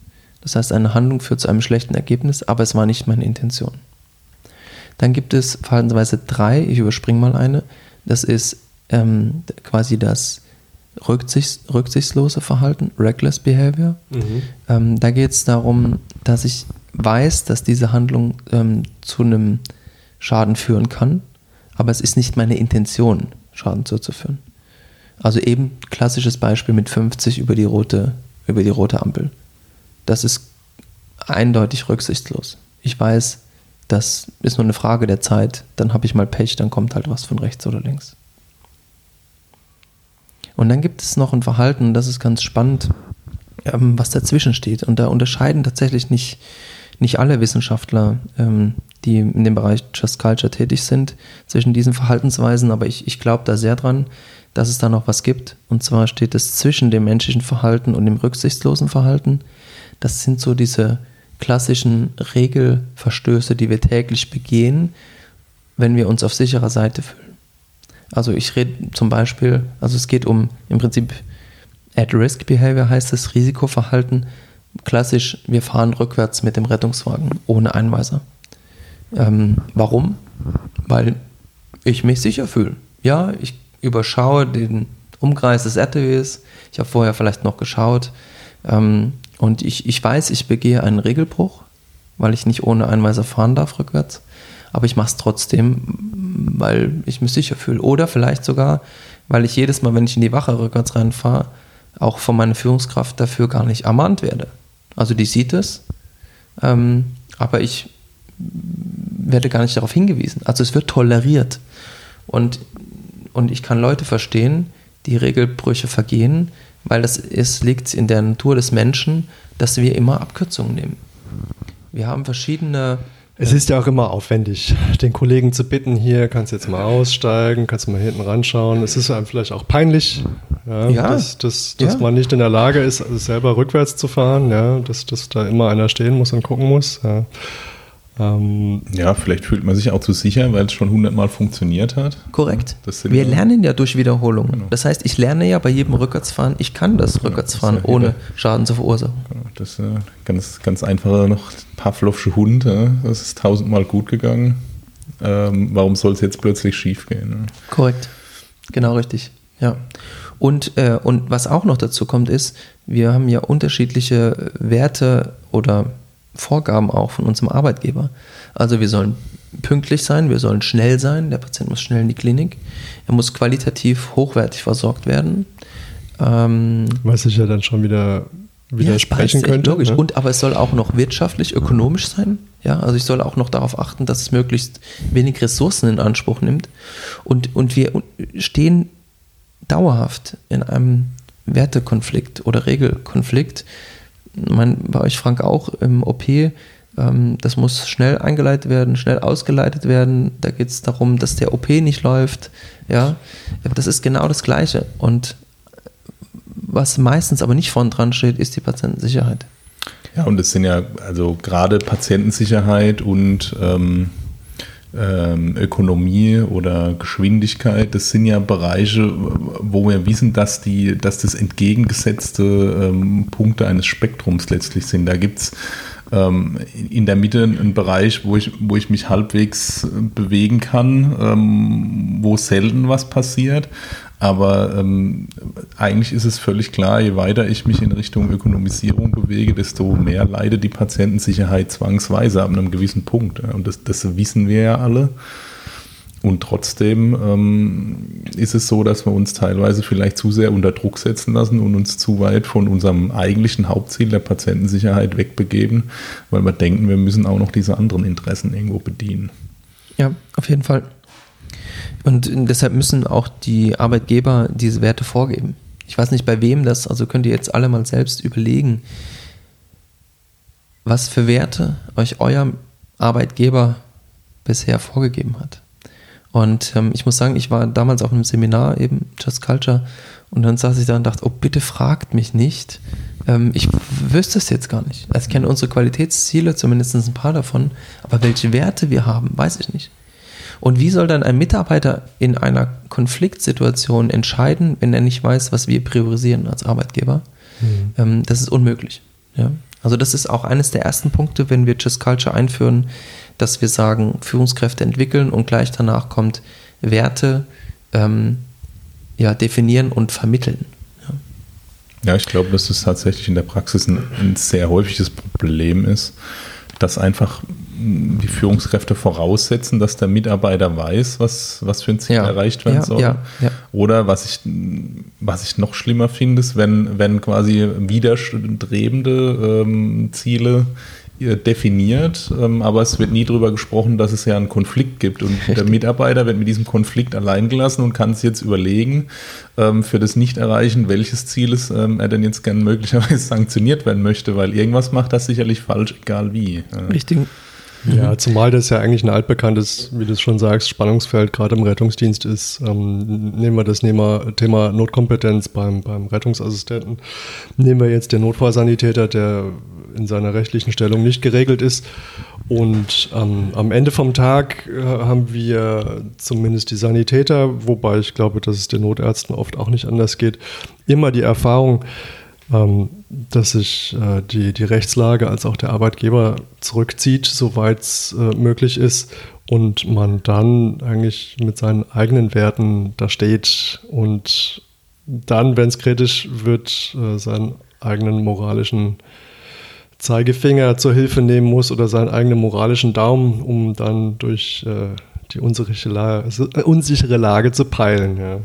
Das heißt, eine Handlung führt zu einem schlechten Ergebnis, aber es war nicht meine Intention. Dann gibt es Verhaltensweise 3, ich überspringe mal eine, das ist ähm, quasi das rücksichts, rücksichtslose Verhalten, reckless behavior. Mhm. Ähm, da geht es darum, dass ich weiß, dass diese Handlung ähm, zu einem Schaden führen kann, aber es ist nicht meine Intention, Schaden zuzuführen. Also eben klassisches Beispiel mit 50 über die rote, über die rote Ampel. Das ist eindeutig rücksichtslos. Ich weiß, das ist nur eine Frage der Zeit, dann habe ich mal Pech, dann kommt halt was von rechts oder links. Und dann gibt es noch ein Verhalten, das ist ganz spannend, ähm, was dazwischen steht. Und da unterscheiden tatsächlich nicht nicht alle Wissenschaftler, ähm, die in dem Bereich Just Culture tätig sind, zwischen diesen Verhaltensweisen, aber ich, ich glaube da sehr dran, dass es da noch was gibt. Und zwar steht es zwischen dem menschlichen Verhalten und dem rücksichtslosen Verhalten. Das sind so diese klassischen Regelverstöße, die wir täglich begehen, wenn wir uns auf sicherer Seite fühlen. Also ich rede zum Beispiel, also es geht um im Prinzip At-Risk Behavior heißt es, Risikoverhalten, klassisch, wir fahren rückwärts mit dem Rettungswagen ohne Einweiser. Ähm, warum? Weil ich mich sicher fühle. Ja, ich überschaue den Umkreis des RTWs. Ich habe vorher vielleicht noch geschaut. Ähm, und ich, ich weiß, ich begehe einen Regelbruch, weil ich nicht ohne Einweiser fahren darf rückwärts. Aber ich mache es trotzdem, weil ich mich sicher fühle. Oder vielleicht sogar, weil ich jedes Mal, wenn ich in die Wache rückwärts reinfahre, auch von meiner Führungskraft dafür gar nicht ermahnt werde. Also die sieht es, ähm, aber ich werde gar nicht darauf hingewiesen. Also es wird toleriert. Und, und ich kann Leute verstehen, die Regelbrüche vergehen, weil das ist, liegt in der Natur des Menschen, dass wir immer Abkürzungen nehmen. Wir haben verschiedene es ist ja auch immer aufwendig, den Kollegen zu bitten, hier kannst du jetzt mal aussteigen, kannst du mal hinten ranschauen. Es ist einem vielleicht auch peinlich, ja, ja. dass, dass, dass ja. man nicht in der Lage ist, selber rückwärts zu fahren, dass, dass da immer einer stehen muss und gucken muss. Ja. Ähm, ja, vielleicht fühlt man sich auch zu sicher, weil es schon hundertmal funktioniert hat. Korrekt. Wir ja lernen ja durch Wiederholung. Genau. Das heißt, ich lerne ja bei jedem Rückwärtsfahren, ich kann das genau, Rückwärtsfahren das ja ohne Schaden zu verursachen. Genau, das ist ja ganz, ganz einfacher noch Pavlovsche Hund. Das ist tausendmal gut gegangen. Ähm, warum soll es jetzt plötzlich schief gehen? Ne? Korrekt. Genau richtig. Ja. Und, äh, und was auch noch dazu kommt, ist, wir haben ja unterschiedliche Werte oder Vorgaben auch von unserem Arbeitgeber. Also wir sollen pünktlich sein, wir sollen schnell sein, der Patient muss schnell in die Klinik, er muss qualitativ hochwertig versorgt werden. Ähm, Was sich ja dann schon wieder widersprechen ja, könnte. Logisch. Ne? Und aber es soll auch noch wirtschaftlich, ökonomisch sein. Ja, also ich soll auch noch darauf achten, dass es möglichst wenig Ressourcen in Anspruch nimmt. Und, und wir stehen dauerhaft in einem Wertekonflikt oder Regelkonflikt mein, bei euch Frank auch im OP, ähm, das muss schnell eingeleitet werden, schnell ausgeleitet werden. Da geht es darum, dass der OP nicht läuft. Ja, das ist genau das Gleiche. Und was meistens aber nicht vorn dran steht, ist die Patientensicherheit. Ja, und es sind ja also gerade Patientensicherheit und ähm, ähm, Ökonomie oder Geschwindigkeit, das sind ja Bereiche, wo wir wissen, dass, die, dass das entgegengesetzte ähm, Punkte eines Spektrums letztlich sind. Da gibt es ähm, in der Mitte einen Bereich, wo ich, wo ich mich halbwegs bewegen kann, ähm, wo selten was passiert. Aber ähm, eigentlich ist es völlig klar, je weiter ich mich in Richtung Ökonomisierung bewege, desto mehr leidet die Patientensicherheit zwangsweise ab einem gewissen Punkt. Und das, das wissen wir ja alle. Und trotzdem ähm, ist es so, dass wir uns teilweise vielleicht zu sehr unter Druck setzen lassen und uns zu weit von unserem eigentlichen Hauptziel der Patientensicherheit wegbegeben, weil wir denken, wir müssen auch noch diese anderen Interessen irgendwo bedienen. Ja, auf jeden Fall. Und deshalb müssen auch die Arbeitgeber diese Werte vorgeben. Ich weiß nicht, bei wem das, also könnt ihr jetzt alle mal selbst überlegen, was für Werte euch euer Arbeitgeber bisher vorgegeben hat. Und ähm, ich muss sagen, ich war damals auf einem Seminar, eben Just Culture, und dann saß ich da und dachte, oh, bitte fragt mich nicht. Ähm, ich wüsste es jetzt gar nicht. Also ich kenne unsere Qualitätsziele, zumindest ein paar davon, aber welche Werte wir haben, weiß ich nicht. Und wie soll dann ein Mitarbeiter in einer Konfliktsituation entscheiden, wenn er nicht weiß, was wir priorisieren als Arbeitgeber? Mhm. Ähm, das ist unmöglich. Ja? Also das ist auch eines der ersten Punkte, wenn wir Just Culture einführen, dass wir sagen, Führungskräfte entwickeln und gleich danach kommt Werte ähm, ja, definieren und vermitteln. Ja. ja, ich glaube, dass es tatsächlich in der Praxis ein, ein sehr häufiges Problem ist, dass einfach die Führungskräfte voraussetzen, dass der Mitarbeiter weiß, was, was für ein Ziel ja. erreicht werden ja, soll. Ja, Oder was ich, was ich noch schlimmer finde, ist, wenn, wenn quasi widerstrebende ähm, Ziele definiert, ähm, aber es wird nie darüber gesprochen, dass es ja einen Konflikt gibt und Richtig. der Mitarbeiter wird mit diesem Konflikt allein gelassen und kann sich jetzt überlegen, ähm, für das Nicht-Erreichen, welches Ziel es, ähm, er denn jetzt gern möglicherweise sanktioniert werden möchte, weil irgendwas macht das sicherlich falsch, egal wie. Richtig. Ja, mhm. zumal das ja eigentlich ein altbekanntes, wie du schon sagst, Spannungsfeld gerade im Rettungsdienst ist. Ähm, nehmen wir das Thema, Thema Notkompetenz beim, beim Rettungsassistenten. Nehmen wir jetzt den Notfallsanitäter, der in seiner rechtlichen Stellung nicht geregelt ist. Und ähm, am Ende vom Tag äh, haben wir zumindest die Sanitäter, wobei ich glaube, dass es den Notärzten oft auch nicht anders geht, immer die Erfahrung, ähm, dass sich äh, die, die Rechtslage als auch der Arbeitgeber zurückzieht, soweit es äh, möglich ist und man dann eigentlich mit seinen eigenen Werten da steht und dann, wenn es kritisch wird, äh, seinen eigenen moralischen Zeigefinger zur Hilfe nehmen muss oder seinen eigenen moralischen Daumen, um dann durch äh, die unsichere Lage, äh, unsichere Lage zu peilen. Ja.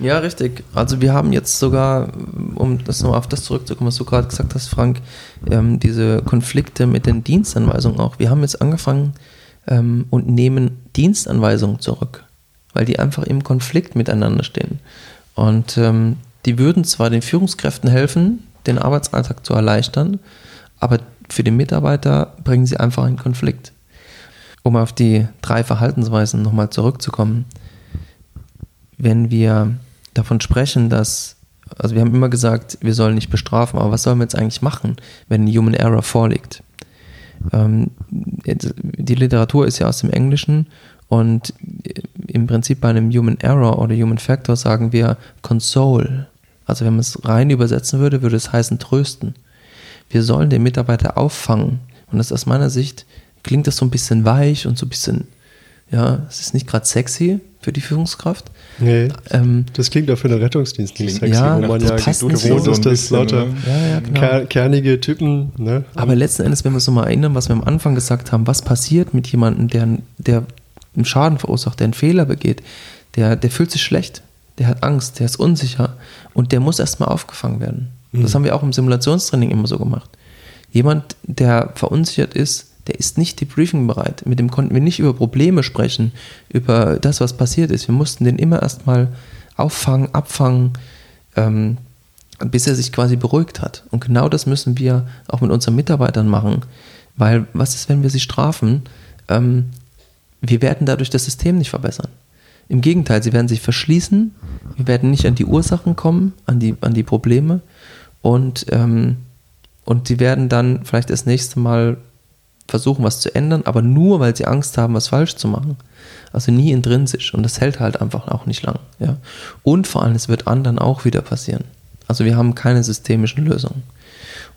Ja, richtig. Also wir haben jetzt sogar, um das nochmal auf das zurückzukommen, was du gerade gesagt hast, Frank, ähm, diese Konflikte mit den Dienstanweisungen auch. Wir haben jetzt angefangen ähm, und nehmen Dienstanweisungen zurück, weil die einfach im Konflikt miteinander stehen. Und ähm, die würden zwar den Führungskräften helfen, den Arbeitsalltag zu erleichtern, aber für den Mitarbeiter bringen sie einfach einen Konflikt. Um auf die drei Verhaltensweisen nochmal zurückzukommen. Wenn wir davon sprechen, dass, also wir haben immer gesagt, wir sollen nicht bestrafen, aber was sollen wir jetzt eigentlich machen, wenn ein Human Error vorliegt? Ähm, die Literatur ist ja aus dem Englischen und im Prinzip bei einem Human Error oder Human Factor sagen wir Console. Also wenn man es rein übersetzen würde, würde es heißen trösten. Wir sollen den Mitarbeiter auffangen. Und das aus meiner Sicht klingt das so ein bisschen weich und so ein bisschen, ja, es ist nicht gerade sexy für die Führungskraft. Nee, ähm, das klingt auch für den Rettungsdienst nicht sexy, ja, wo man ja gewohnt ist, dass lauter ja, ja, genau. kernige Typen. Ne? Aber letzten Endes, wenn wir uns nochmal erinnern, was wir am Anfang gesagt haben, was passiert mit jemandem, der, der einen Schaden verursacht, der einen Fehler begeht, der, der fühlt sich schlecht, der hat Angst, der ist unsicher und der muss erstmal aufgefangen werden. Mhm. Das haben wir auch im Simulationstraining immer so gemacht. Jemand, der verunsichert ist, der ist nicht debriefing bereit. Mit dem konnten wir nicht über Probleme sprechen, über das, was passiert ist. Wir mussten den immer erstmal auffangen, abfangen, ähm, bis er sich quasi beruhigt hat. Und genau das müssen wir auch mit unseren Mitarbeitern machen. Weil was ist, wenn wir sie strafen? Ähm, wir werden dadurch das System nicht verbessern. Im Gegenteil, sie werden sich verschließen, wir werden nicht an die Ursachen kommen, an die, an die Probleme und, ähm, und sie werden dann vielleicht das nächste Mal versuchen, was zu ändern, aber nur, weil sie Angst haben, was falsch zu machen. Also nie intrinsisch und das hält halt einfach auch nicht lang. Ja. Und vor allem, es wird anderen auch wieder passieren. Also wir haben keine systemischen Lösungen.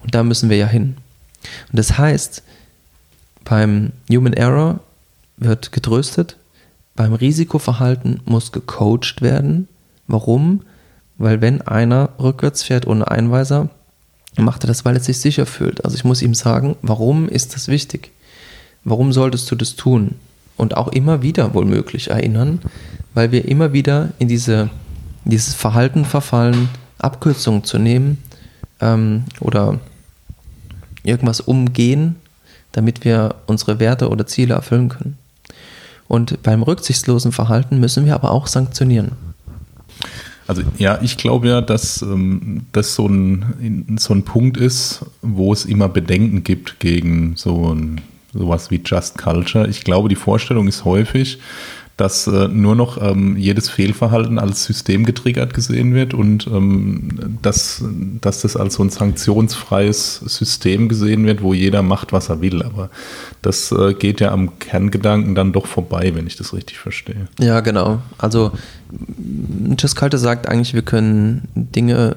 Und da müssen wir ja hin. Und das heißt, beim Human Error wird getröstet. Beim Risikoverhalten muss gecoacht werden. Warum? Weil wenn einer rückwärts fährt ohne Einweiser, macht er das, weil er sich sicher fühlt. Also ich muss ihm sagen, warum ist das wichtig? Warum solltest du das tun? Und auch immer wieder wohlmöglich erinnern, weil wir immer wieder in diese, dieses Verhalten verfallen, Abkürzungen zu nehmen ähm, oder irgendwas umgehen, damit wir unsere Werte oder Ziele erfüllen können. Und beim rücksichtslosen Verhalten müssen wir aber auch sanktionieren. Also ja, ich glaube ja, dass ähm, das so ein, so ein Punkt ist, wo es immer Bedenken gibt gegen so ein, sowas wie Just Culture. Ich glaube, die Vorstellung ist häufig, dass äh, nur noch ähm, jedes Fehlverhalten als System getriggert gesehen wird und ähm, dass, dass das als so ein sanktionsfreies System gesehen wird, wo jeder macht, was er will. Aber das äh, geht ja am Kerngedanken dann doch vorbei, wenn ich das richtig verstehe. Ja, genau. Also Kalte sagt eigentlich, wir können Dinge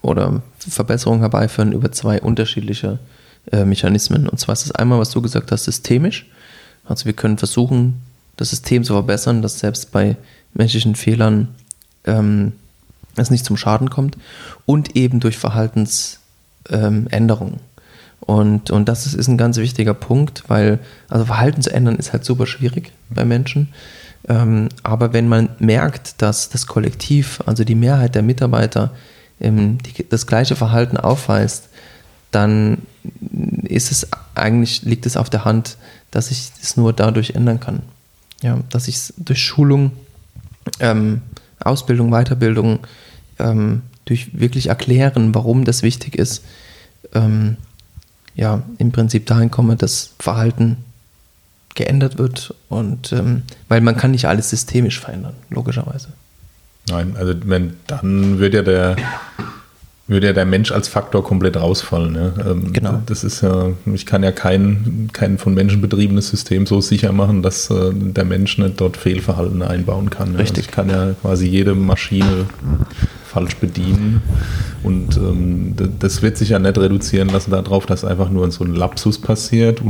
oder Verbesserungen herbeiführen über zwei unterschiedliche äh, Mechanismen. Und zwar ist das einmal, was du gesagt hast, systemisch. Also wir können versuchen, das System zu verbessern, dass selbst bei menschlichen Fehlern ähm, es nicht zum Schaden kommt und eben durch Verhaltensänderungen. Ähm, und, und das ist, ist ein ganz wichtiger Punkt, weil also Verhalten zu ändern ist halt super schwierig bei Menschen. Ähm, aber wenn man merkt, dass das Kollektiv, also die Mehrheit der Mitarbeiter, ähm, die, das gleiche Verhalten aufweist, dann ist es eigentlich, liegt es auf der Hand, dass ich es nur dadurch ändern kann. Ja, dass ich es durch Schulung, ähm, Ausbildung, Weiterbildung, ähm, durch wirklich erklären, warum das wichtig ist, ähm, ja, im Prinzip dahin komme, dass Verhalten geändert wird und ähm, weil man kann nicht alles systemisch verändern, logischerweise. Nein, also wenn, dann wird ja der würde ja der Mensch als Faktor komplett rausfallen. Ne? Ähm, genau. Das ist ja, ich kann ja kein, kein von Menschen betriebenes System so sicher machen, dass äh, der Mensch nicht dort Fehlverhalten einbauen kann. Ne? Richtig. Also ich kann ja quasi jede Maschine falsch bedienen. Und ähm, das wird sich ja nicht reduzieren lassen darauf, dass einfach nur so ein Lapsus passiert,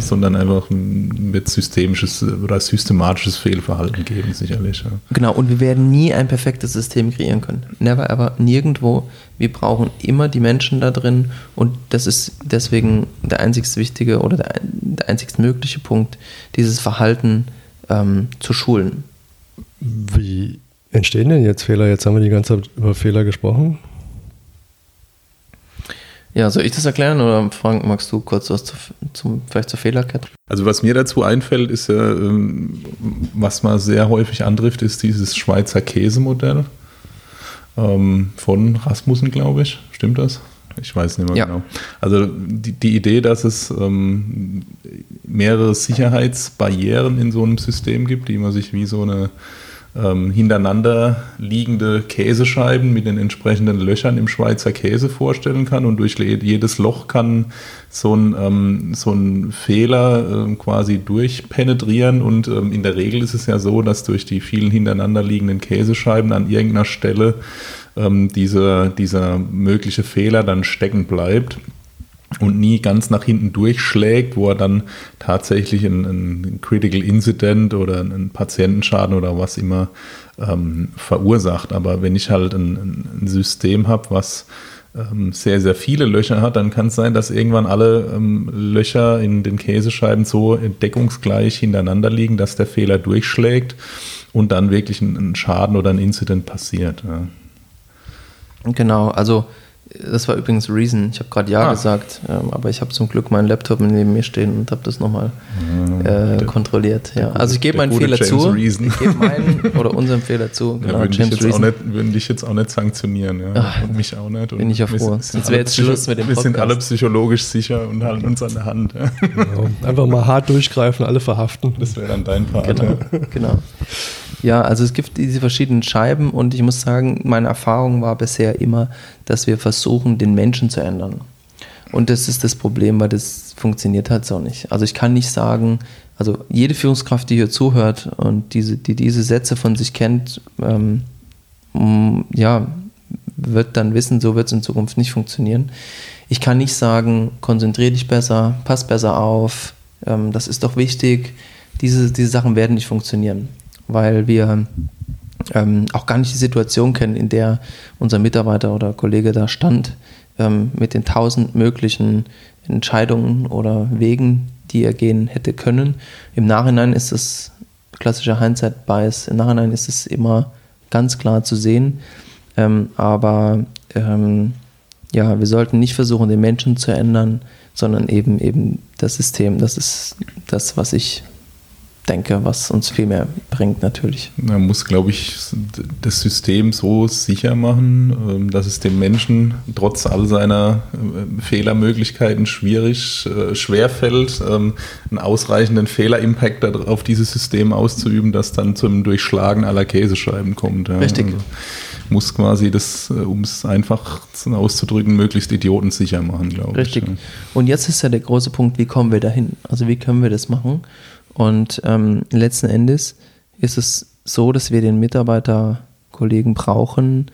sondern einfach wird systemisches oder systematisches Fehlverhalten geben, sicherlich. Ja. Genau, und wir werden nie ein perfektes System kreieren können. Never ever, nirgendwo. Wir brauchen immer die Menschen da drin und das ist deswegen der einzigst wichtige oder der, der einzigst mögliche Punkt, dieses Verhalten ähm, zu schulen. Wie entstehen denn jetzt Fehler? Jetzt haben wir die ganze Zeit über Fehler gesprochen. Ja, soll ich das erklären oder Frank, magst du kurz was zu, zum, vielleicht zur Fehlerkette? Also was mir dazu einfällt, ist ja, ähm, was man sehr häufig antrifft, ist dieses Schweizer Käsemodell. ähm, von Rasmussen, glaube ich. Stimmt das? Ich weiß nicht mehr ja. genau. Also die, die Idee, dass es ähm, mehrere Sicherheitsbarrieren in so einem System gibt, die man sich wie so eine ähm, hintereinander liegende Käsescheiben mit den entsprechenden Löchern im Schweizer Käse vorstellen kann und durch jedes Loch kann so ein, ähm, so ein Fehler ähm, quasi durchpenetrieren. Und ähm, in der Regel ist es ja so, dass durch die vielen hintereinander liegenden Käsescheiben an irgendeiner Stelle ähm, diese, dieser mögliche Fehler dann stecken bleibt und nie ganz nach hinten durchschlägt, wo er dann tatsächlich ein, Critical Incident oder einen Patientenschaden oder was immer ähm, verursacht. Aber wenn ich halt ein, ein System habe, was ähm, sehr, sehr viele Löcher hat, dann kann es sein, dass irgendwann alle ähm, Löcher in den Käsescheiben so deckungsgleich hintereinander liegen, dass der Fehler durchschlägt und dann wirklich ein, ein Schaden oder ein Incident passiert. Ja. Genau, also das war übrigens Reason. Ich habe gerade Ja ah. gesagt, ähm, aber ich habe zum Glück meinen Laptop neben mir stehen und habe das nochmal ah, äh, kontrolliert. Ja. Also ich gebe meinen Fehler James zu. Reason. Ich gebe meinen oder unseren Fehler zu. Genau, ja, würden, James dich Reason. Nicht, würden dich jetzt auch nicht sanktionieren. Ja. Ach, und mich auch nicht. Und bin ich ja froh. Sonst wäre jetzt Schluss mit dem Podcast. Wir sind alle psychologisch sicher und halten uns an der Hand. Ja. Genau. Einfach mal hart durchgreifen, alle verhaften. Das wäre dann dein Part. Genau. genau. Ja, also es gibt diese verschiedenen Scheiben und ich muss sagen, meine Erfahrung war bisher immer, dass wir versuchen, den Menschen zu ändern. Und das ist das Problem, weil das funktioniert halt so nicht. Also ich kann nicht sagen, also jede Führungskraft, die hier zuhört und diese, die diese Sätze von sich kennt, ähm, ja, wird dann wissen, so wird es in Zukunft nicht funktionieren. Ich kann nicht sagen, konzentriere dich besser, pass besser auf, ähm, das ist doch wichtig. Diese, diese Sachen werden nicht funktionieren weil wir ähm, auch gar nicht die Situation kennen, in der unser Mitarbeiter oder Kollege da stand, ähm, mit den tausend möglichen Entscheidungen oder Wegen, die er gehen hätte können. Im Nachhinein ist es klassischer Hindsight-Bias. Im Nachhinein ist es immer ganz klar zu sehen. Ähm, aber ähm, ja, wir sollten nicht versuchen, den Menschen zu ändern, sondern eben eben das System. Das ist das, was ich denke, was uns viel mehr bringt natürlich. Man muss, glaube ich, das System so sicher machen, ähm, dass es dem Menschen trotz all seiner äh, Fehlermöglichkeiten schwierig, äh, schwerfällt, ähm, einen ausreichenden Fehlerimpact auf dieses System auszuüben, das dann zum Durchschlagen aller Käsescheiben kommt. Richtig. Also muss quasi das, äh, um es einfach auszudrücken, möglichst idiotensicher machen, glaube ich. Richtig. Und jetzt ist ja der große Punkt, wie kommen wir dahin? Also wie können wir das machen? Und ähm, letzten Endes ist es so, dass wir den Mitarbeiterkollegen brauchen,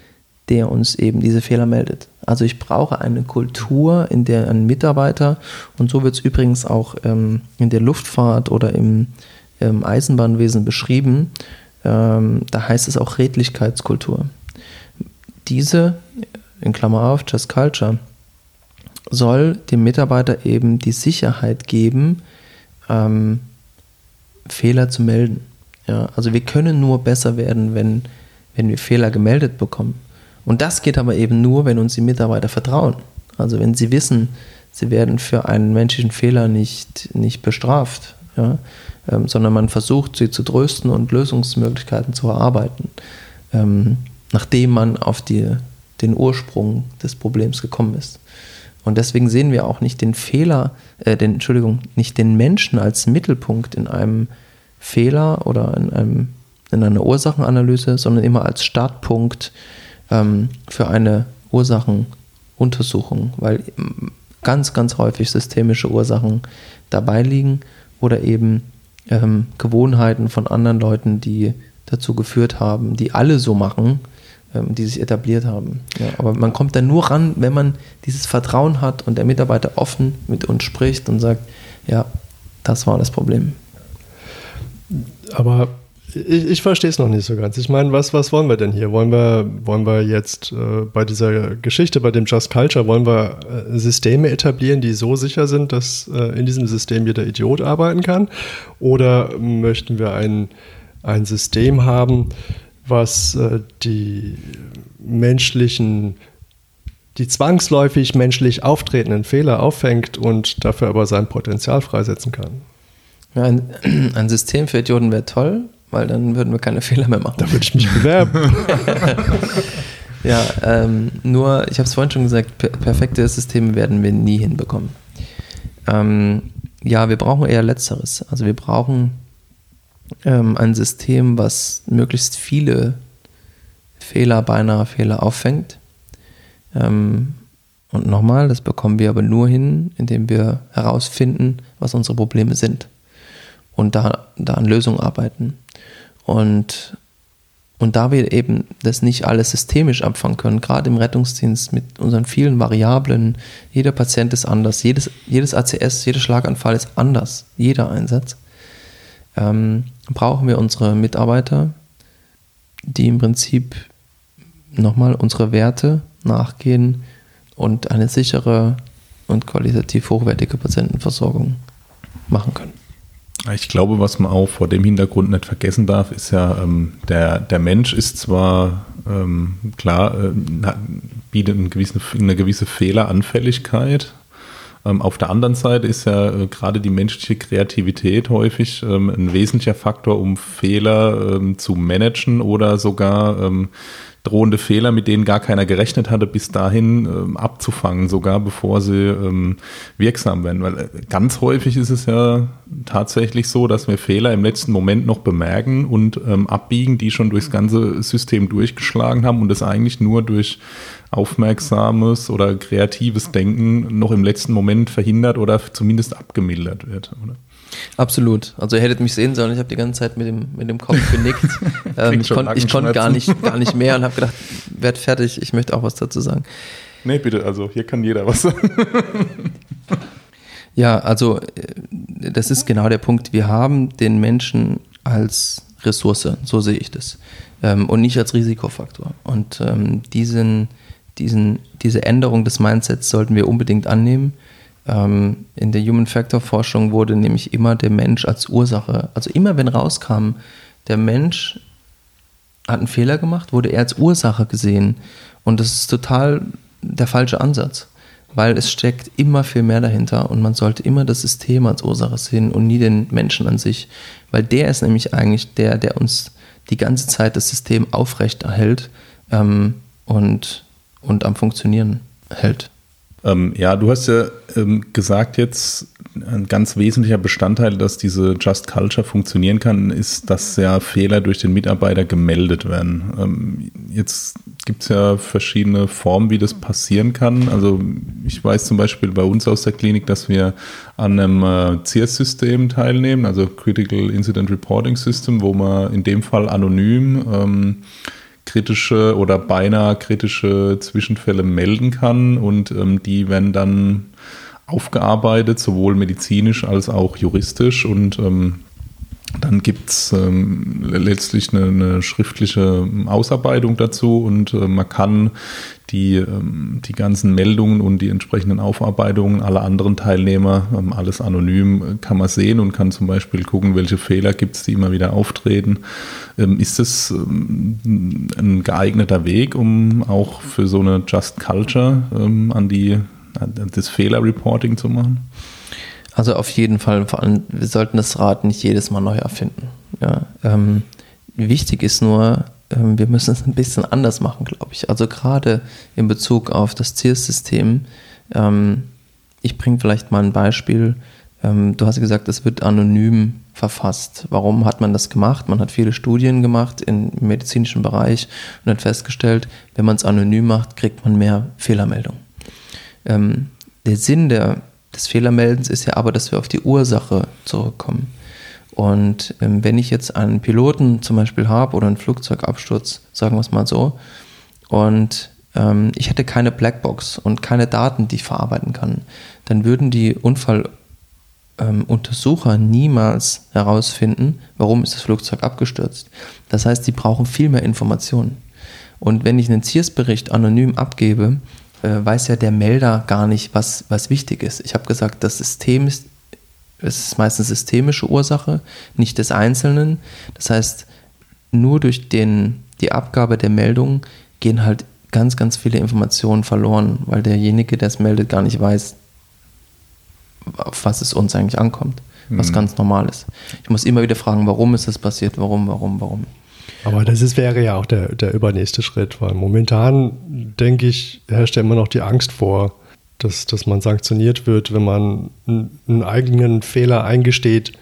der uns eben diese Fehler meldet. Also ich brauche eine Kultur, in der ein Mitarbeiter, und so wird es übrigens auch ähm, in der Luftfahrt oder im, im Eisenbahnwesen beschrieben, ähm, da heißt es auch Redlichkeitskultur. Diese, in Klammer auf, Just Culture, soll dem Mitarbeiter eben die Sicherheit geben, ähm, Fehler zu melden. Ja, also wir können nur besser werden, wenn, wenn wir Fehler gemeldet bekommen. Und das geht aber eben nur, wenn uns die Mitarbeiter vertrauen. Also wenn sie wissen, sie werden für einen menschlichen Fehler nicht, nicht bestraft, ja, ähm, sondern man versucht, sie zu trösten und Lösungsmöglichkeiten zu erarbeiten, ähm, nachdem man auf die, den Ursprung des Problems gekommen ist. Und deswegen sehen wir auch nicht den Fehler, äh, den, Entschuldigung, nicht den Menschen als Mittelpunkt in einem Fehler oder in, einem, in einer Ursachenanalyse, sondern immer als Startpunkt ähm, für eine Ursachenuntersuchung, weil ganz, ganz häufig systemische Ursachen dabei liegen oder eben ähm, Gewohnheiten von anderen Leuten, die dazu geführt haben, die alle so machen, die sich etabliert haben. Ja, aber man kommt dann nur ran, wenn man dieses Vertrauen hat und der Mitarbeiter offen mit uns spricht und sagt, ja, das war das Problem. Aber ich, ich verstehe es noch nicht so ganz. Ich meine, was, was wollen wir denn hier? Wollen wir, wollen wir jetzt äh, bei dieser Geschichte, bei dem Just Culture, wollen wir äh, Systeme etablieren, die so sicher sind, dass äh, in diesem System jeder Idiot arbeiten kann? Oder möchten wir ein, ein System haben, was äh, die menschlichen, die zwangsläufig menschlich auftretenden Fehler auffängt und dafür aber sein Potenzial freisetzen kann. Ja, ein, ein System für Idioten wäre toll, weil dann würden wir keine Fehler mehr machen. Da würde ich mich bewerben. Ja, ähm, nur, ich habe es vorhin schon gesagt, per perfekte Systeme werden wir nie hinbekommen. Ähm, ja, wir brauchen eher Letzteres. Also wir brauchen ähm, ein System, was möglichst viele Fehler, beinahe Fehler auffängt. Ähm, und nochmal, das bekommen wir aber nur hin, indem wir herausfinden, was unsere Probleme sind und da, da an Lösungen arbeiten. Und, und da wir eben das nicht alles systemisch abfangen können, gerade im Rettungsdienst mit unseren vielen Variablen, jeder Patient ist anders, jedes, jedes ACS, jeder Schlaganfall ist anders, jeder Einsatz, ähm, brauchen wir unsere Mitarbeiter, die im Prinzip nochmal unsere Werte nachgehen und eine sichere und qualitativ hochwertige Patientenversorgung machen können. Ich glaube, was man auch vor dem Hintergrund nicht vergessen darf, ist ja, ähm, der, der Mensch ist zwar ähm, klar, äh, bietet eine gewisse, eine gewisse Fehleranfälligkeit. Ähm, auf der anderen Seite ist ja äh, gerade die menschliche Kreativität häufig ähm, ein wesentlicher Faktor, um Fehler ähm, zu managen oder sogar drohende Fehler, mit denen gar keiner gerechnet hatte, bis dahin ähm, abzufangen, sogar bevor sie ähm, wirksam werden. Weil äh, ganz häufig ist es ja tatsächlich so, dass wir Fehler im letzten Moment noch bemerken und ähm, abbiegen, die schon durchs ganze System durchgeschlagen haben und es eigentlich nur durch aufmerksames oder kreatives Denken noch im letzten Moment verhindert oder zumindest abgemildert wird. Oder? Absolut. Also ihr hättet mich sehen sollen, ich habe die ganze Zeit mit dem, mit dem Kopf genickt. ähm, ich konnte konnt gar, nicht, gar nicht mehr und habe gedacht, werd fertig, ich möchte auch was dazu sagen. Nee, bitte, also hier kann jeder was sagen. ja, also äh, das ist genau der Punkt. Wir haben den Menschen als Ressource, so sehe ich das, ähm, und nicht als Risikofaktor. Und ähm, diesen, diesen, diese Änderung des Mindsets sollten wir unbedingt annehmen ähm, in der Human Factor Forschung wurde nämlich immer der Mensch als Ursache, also immer wenn rauskam, der Mensch hat einen Fehler gemacht, wurde er als Ursache gesehen. Und das ist total der falsche Ansatz, weil es steckt immer viel mehr dahinter und man sollte immer das System als Ursache sehen und nie den Menschen an sich, weil der ist nämlich eigentlich der, der uns die ganze Zeit das System aufrecht erhält ähm, und, und am Funktionieren hält. Ähm, ja, du hast ja ähm, gesagt jetzt, ein ganz wesentlicher Bestandteil, dass diese Just Culture funktionieren kann, ist, dass ja Fehler durch den Mitarbeiter gemeldet werden. Ähm, jetzt gibt es ja verschiedene Formen, wie das passieren kann. Also ich weiß zum Beispiel bei uns aus der Klinik, dass wir an einem äh, CIRS-System teilnehmen, also Critical Incident Reporting System, wo man in dem Fall anonym ähm, kritische oder beinahe kritische Zwischenfälle melden kann und ähm, die werden dann aufgearbeitet, sowohl medizinisch als auch juristisch und ähm, dann gibt es ähm, letztlich eine, eine, schriftliche Ausarbeitung dazu und äh, man kann die, ähm, die ganzen Meldungen und die entsprechenden Aufarbeitungen aller anderen Teilnehmer, ähm, alles anonym, äh, kann man sehen und kann zum Beispiel gucken, welche Fehler gibt es, die immer wieder auftreten. Ähm, ist das ähm, ein geeigneter Weg, um auch für so eine Just Culture ähm, an die an das Fehlerreporting zu machen? Also auf jeden Fall, vor allem, wir sollten das Rad nicht jedes Mal neu erfinden. Ja, ähm, wichtig ist nur, ähm, wir müssen es ein bisschen anders machen, glaube ich. Also gerade in Bezug auf das Zielsystem. Ähm, ich bringe vielleicht mal ein Beispiel. Ähm, du hast gesagt, es wird anonym verfasst. Warum hat man das gemacht? Man hat viele Studien gemacht im medizinischen Bereich und hat festgestellt, wenn man es anonym macht, kriegt man mehr Fehlermeldungen. Ähm, der Sinn der des Fehlermeldens ist ja aber, dass wir auf die Ursache zurückkommen. Und ähm, wenn ich jetzt einen Piloten zum Beispiel habe oder einen Flugzeugabsturz, sagen wir es mal so, und ähm, ich hätte keine Blackbox und keine Daten, die ich verarbeiten kann, dann würden die Unfalluntersucher ähm, niemals herausfinden, warum ist das Flugzeug abgestürzt. Das heißt, sie brauchen viel mehr Informationen. Und wenn ich einen CIRS-Bericht anonym abgebe, weiß ja der Melder gar nicht, was, was wichtig ist. Ich habe gesagt, das System ist, es ist meistens systemische Ursache, nicht des Einzelnen. Das heißt, nur durch den, die Abgabe der Meldung gehen halt ganz, ganz viele Informationen verloren, weil derjenige, der es meldet, gar nicht weiß, auf was es uns eigentlich ankommt, was mhm. ganz normal ist. Ich muss immer wieder fragen, warum ist das passiert, warum, warum, warum. Aber das ist, wäre ja auch der, der übernächste Schritt, weil momentan, denke ich, herrscht ja immer noch die Angst vor, dass, dass man sanktioniert wird, wenn man einen eigenen Fehler eingesteht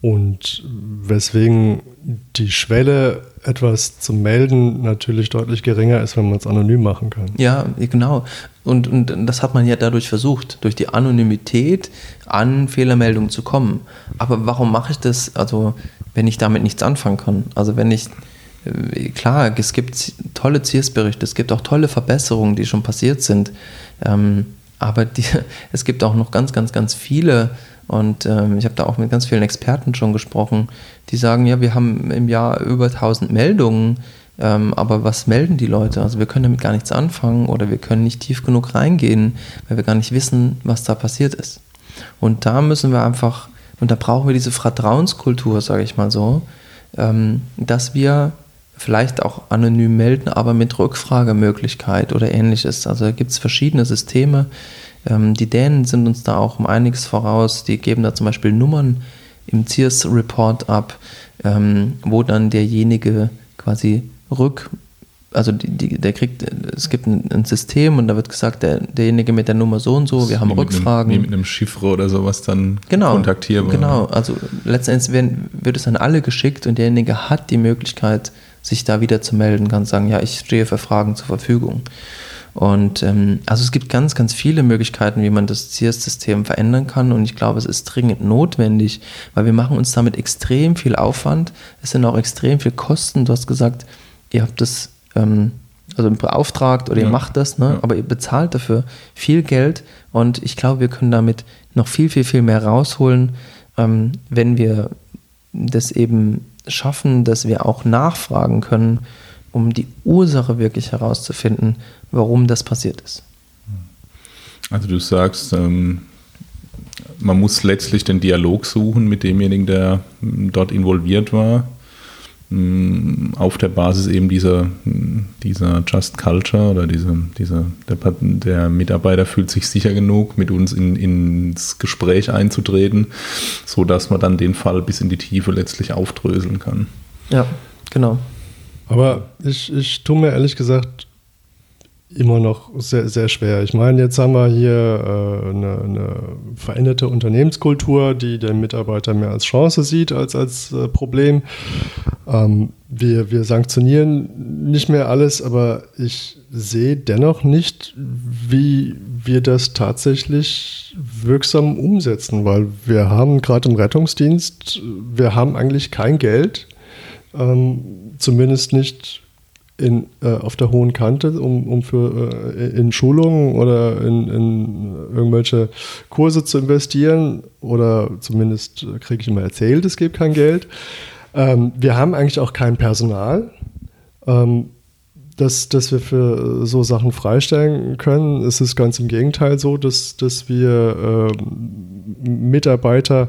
und weswegen die Schwelle, etwas zu melden, natürlich deutlich geringer ist, wenn man es anonym machen kann. Ja, genau. Und, und das hat man ja dadurch versucht, durch die Anonymität an Fehlermeldungen zu kommen. Aber warum mache ich das, also wenn ich damit nichts anfangen kann? Also wenn ich, äh, klar, es gibt tolle Zielsberichte, es gibt auch tolle Verbesserungen, die schon passiert sind. Ähm, aber die, es gibt auch noch ganz, ganz, ganz viele und ähm, ich habe da auch mit ganz vielen Experten schon gesprochen, die sagen, ja, wir haben im Jahr über 1000 Meldungen, ähm, aber was melden die Leute? Also wir können damit gar nichts anfangen oder wir können nicht tief genug reingehen, weil wir gar nicht wissen, was da passiert ist. Und da müssen wir einfach, und da brauchen wir diese Vertrauenskultur, sage ich mal so, ähm, dass wir vielleicht auch anonym melden, aber mit Rückfragemöglichkeit oder ähnliches. Also da gibt es verschiedene Systeme, ähm, die Dänen sind uns da auch um einiges voraus. Die geben da zum Beispiel Nummern im CIRS-Report ab, ähm, wo dann derjenige quasi rück, also die, die, der kriegt, es gibt ein, ein, System und da wird gesagt, der, derjenige mit der Nummer so und so, wir haben Rückfragen. Einem, wie mit einem Chiffre oder sowas dann genau, kontaktierbar. Genau, also letztendlich werden, wird es an alle geschickt und derjenige hat die Möglichkeit, sich da wieder zu melden, kann sagen, ja, ich stehe für Fragen zur Verfügung. Und ähm, also es gibt ganz, ganz viele Möglichkeiten, wie man das CIRS-System verändern kann. Und ich glaube, es ist dringend notwendig, weil wir machen uns damit extrem viel Aufwand. Es sind auch extrem viel Kosten. Du hast gesagt, ihr habt das ähm, also beauftragt oder ja. ihr macht das, ne? Ja. aber ihr bezahlt dafür viel Geld. Und ich glaube, wir können damit noch viel, viel, viel mehr rausholen, ähm, wenn wir das eben schaffen, dass wir auch nachfragen können um die Ursache wirklich herauszufinden, warum das passiert ist. Also du sagst, ähm, man muss letztlich den Dialog suchen mit demjenigen, der dort involviert war, auf der Basis eben dieser, dieser Just Culture oder diese, diese, der, der Mitarbeiter fühlt sich sicher genug, mit uns in, ins Gespräch einzutreten, sodass man dann den Fall bis in die Tiefe letztlich aufdröseln kann. Ja, genau. Aber ich, ich tue mir ehrlich gesagt immer noch sehr, sehr schwer. Ich meine, jetzt haben wir hier äh, eine, eine, veränderte Unternehmenskultur, die den Mitarbeiter mehr als Chance sieht als als äh, Problem. Ähm, wir, wir sanktionieren nicht mehr alles, aber ich sehe dennoch nicht, wie wir das tatsächlich wirksam umsetzen, weil wir haben gerade im Rettungsdienst, wir haben eigentlich kein Geld. Ähm, zumindest nicht in, äh, auf der hohen Kante, um, um für äh, in Schulungen oder in, in, irgendwelche Kurse zu investieren. Oder zumindest kriege ich immer erzählt, es gibt kein Geld. Ähm, wir haben eigentlich auch kein Personal, ähm, das, das wir für so Sachen freistellen können. Es ist ganz im Gegenteil so, dass, dass wir äh, Mitarbeiter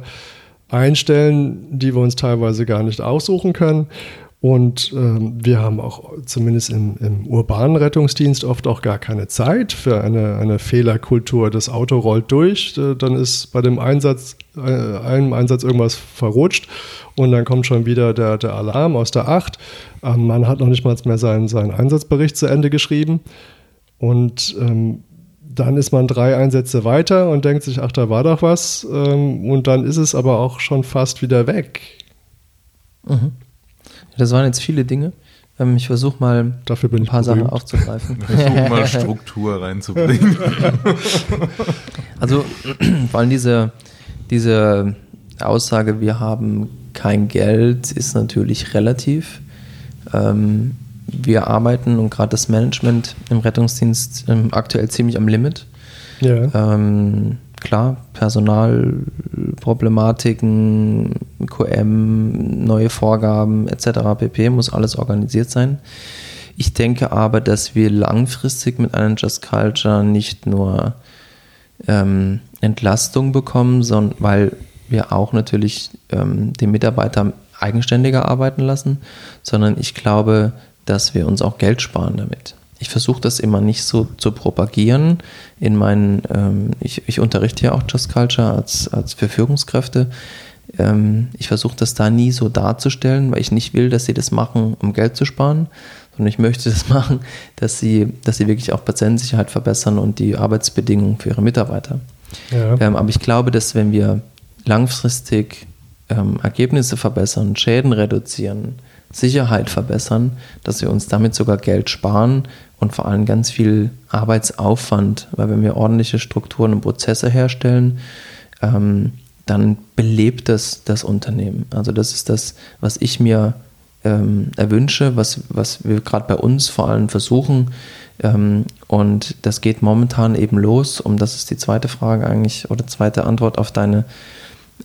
einstellen, die wir uns teilweise gar nicht aussuchen können. Und ähm, wir haben auch zumindest im, im, urbanen Rettungsdienst oft auch gar keine Zeit für eine, eine Fehlerkultur. Das Auto rollt durch, äh, dann ist bei dem Einsatz, äh, einem Einsatz irgendwas verrutscht und dann kommt schon wieder der, der Alarm aus der Acht. Ähm, man hat noch nicht mal mehr seinen, seinen Einsatzbericht zu Ende geschrieben. Und ähm, dann ist man drei Einsätze weiter und denkt sich, ach, da war doch was. Ähm, und dann ist es aber auch schon fast wieder weg. Mhm. Das waren jetzt viele Dinge. Ähm, ich versuche mal Dafür bin ein paar Sachen aufzugreifen. Ich versuche mal Struktur reinzubringen. Also vor allem diese, diese Aussage, wir haben kein Geld, ist natürlich relativ. Ähm, wir arbeiten und gerade das Management im Rettungsdienst ähm, aktuell ziemlich am Limit. Ja. Ähm, klar, Personalproblematiken, QM, neue Vorgaben etc. pp. muss alles organisiert sein. Ich denke aber, dass wir langfristig mit einem Just Culture nicht nur ähm, Entlastung bekommen, sondern weil wir auch natürlich ähm, den Mitarbeiter eigenständiger arbeiten lassen, sondern ich glaube, dass wir uns auch Geld sparen damit ich versuche das immer nicht so zu propagieren. In meinen, ähm, ich, ich unterrichte ja auch Just Culture als, als für Führungskräfte. ähm, ich versuche das da nie so darzustellen, weil ich nicht will, dass sie das machen, um Geld zu sparen, sondern ich möchte das machen, dass sie, dass sie wirklich auch Patientensicherheit verbessern und die Arbeitsbedingungen für ihre Mitarbeiter. Ja. Ähm, aber ich glaube, dass wenn wir langfristig ähm, Ergebnisse verbessern, Schäden reduzieren, Sicherheit verbessern, dass wir uns damit sogar Geld sparen und vor allem ganz viel Arbeitsaufwand, weil wenn wir ordentliche Strukturen und Prozesse herstellen, ähm, dann belebt das das Unternehmen. Also das ist das, was ich mir ähm, erwünsche, was, was wir gerade bei uns vor allem versuchen. Ähm, und das geht momentan eben los, um das ist die zweite Frage eigentlich oder zweite Antwort auf deine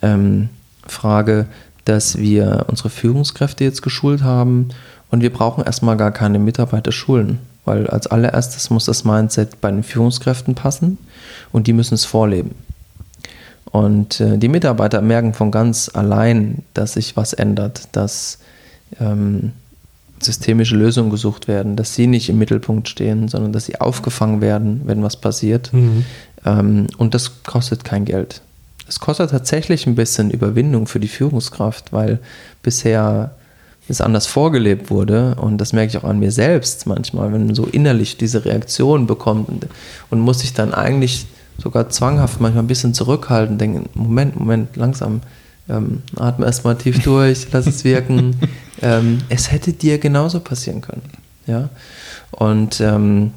ähm, Frage, dass wir unsere Führungskräfte jetzt geschult haben und wir brauchen erstmal gar keine Mitarbeiter schulen, weil als allererstes muss das Mindset bei den Führungskräften passen und die müssen es vorleben. Und äh, die Mitarbeiter merken von ganz allein, dass sich was ändert, dass ähm, systemische Lösungen gesucht werden, dass sie nicht im Mittelpunkt stehen, sondern dass sie aufgefangen werden, wenn was passiert. Mhm. Ähm, und das kostet kein Geld. Es kostet tatsächlich ein bisschen Überwindung für die Führungskraft, weil bisher es anders vorgelebt wurde und das merke ich auch an mir selbst manchmal, wenn man so innerlich diese Reaktion bekommt und, und muss sich dann eigentlich sogar zwanghaft manchmal ein bisschen zurückhalten, denken, Moment, Moment, langsam, ähm, atme erstmal tief durch, lass es wirken. ähm, es hätte dir genauso passieren können. Ja? Und, ähm,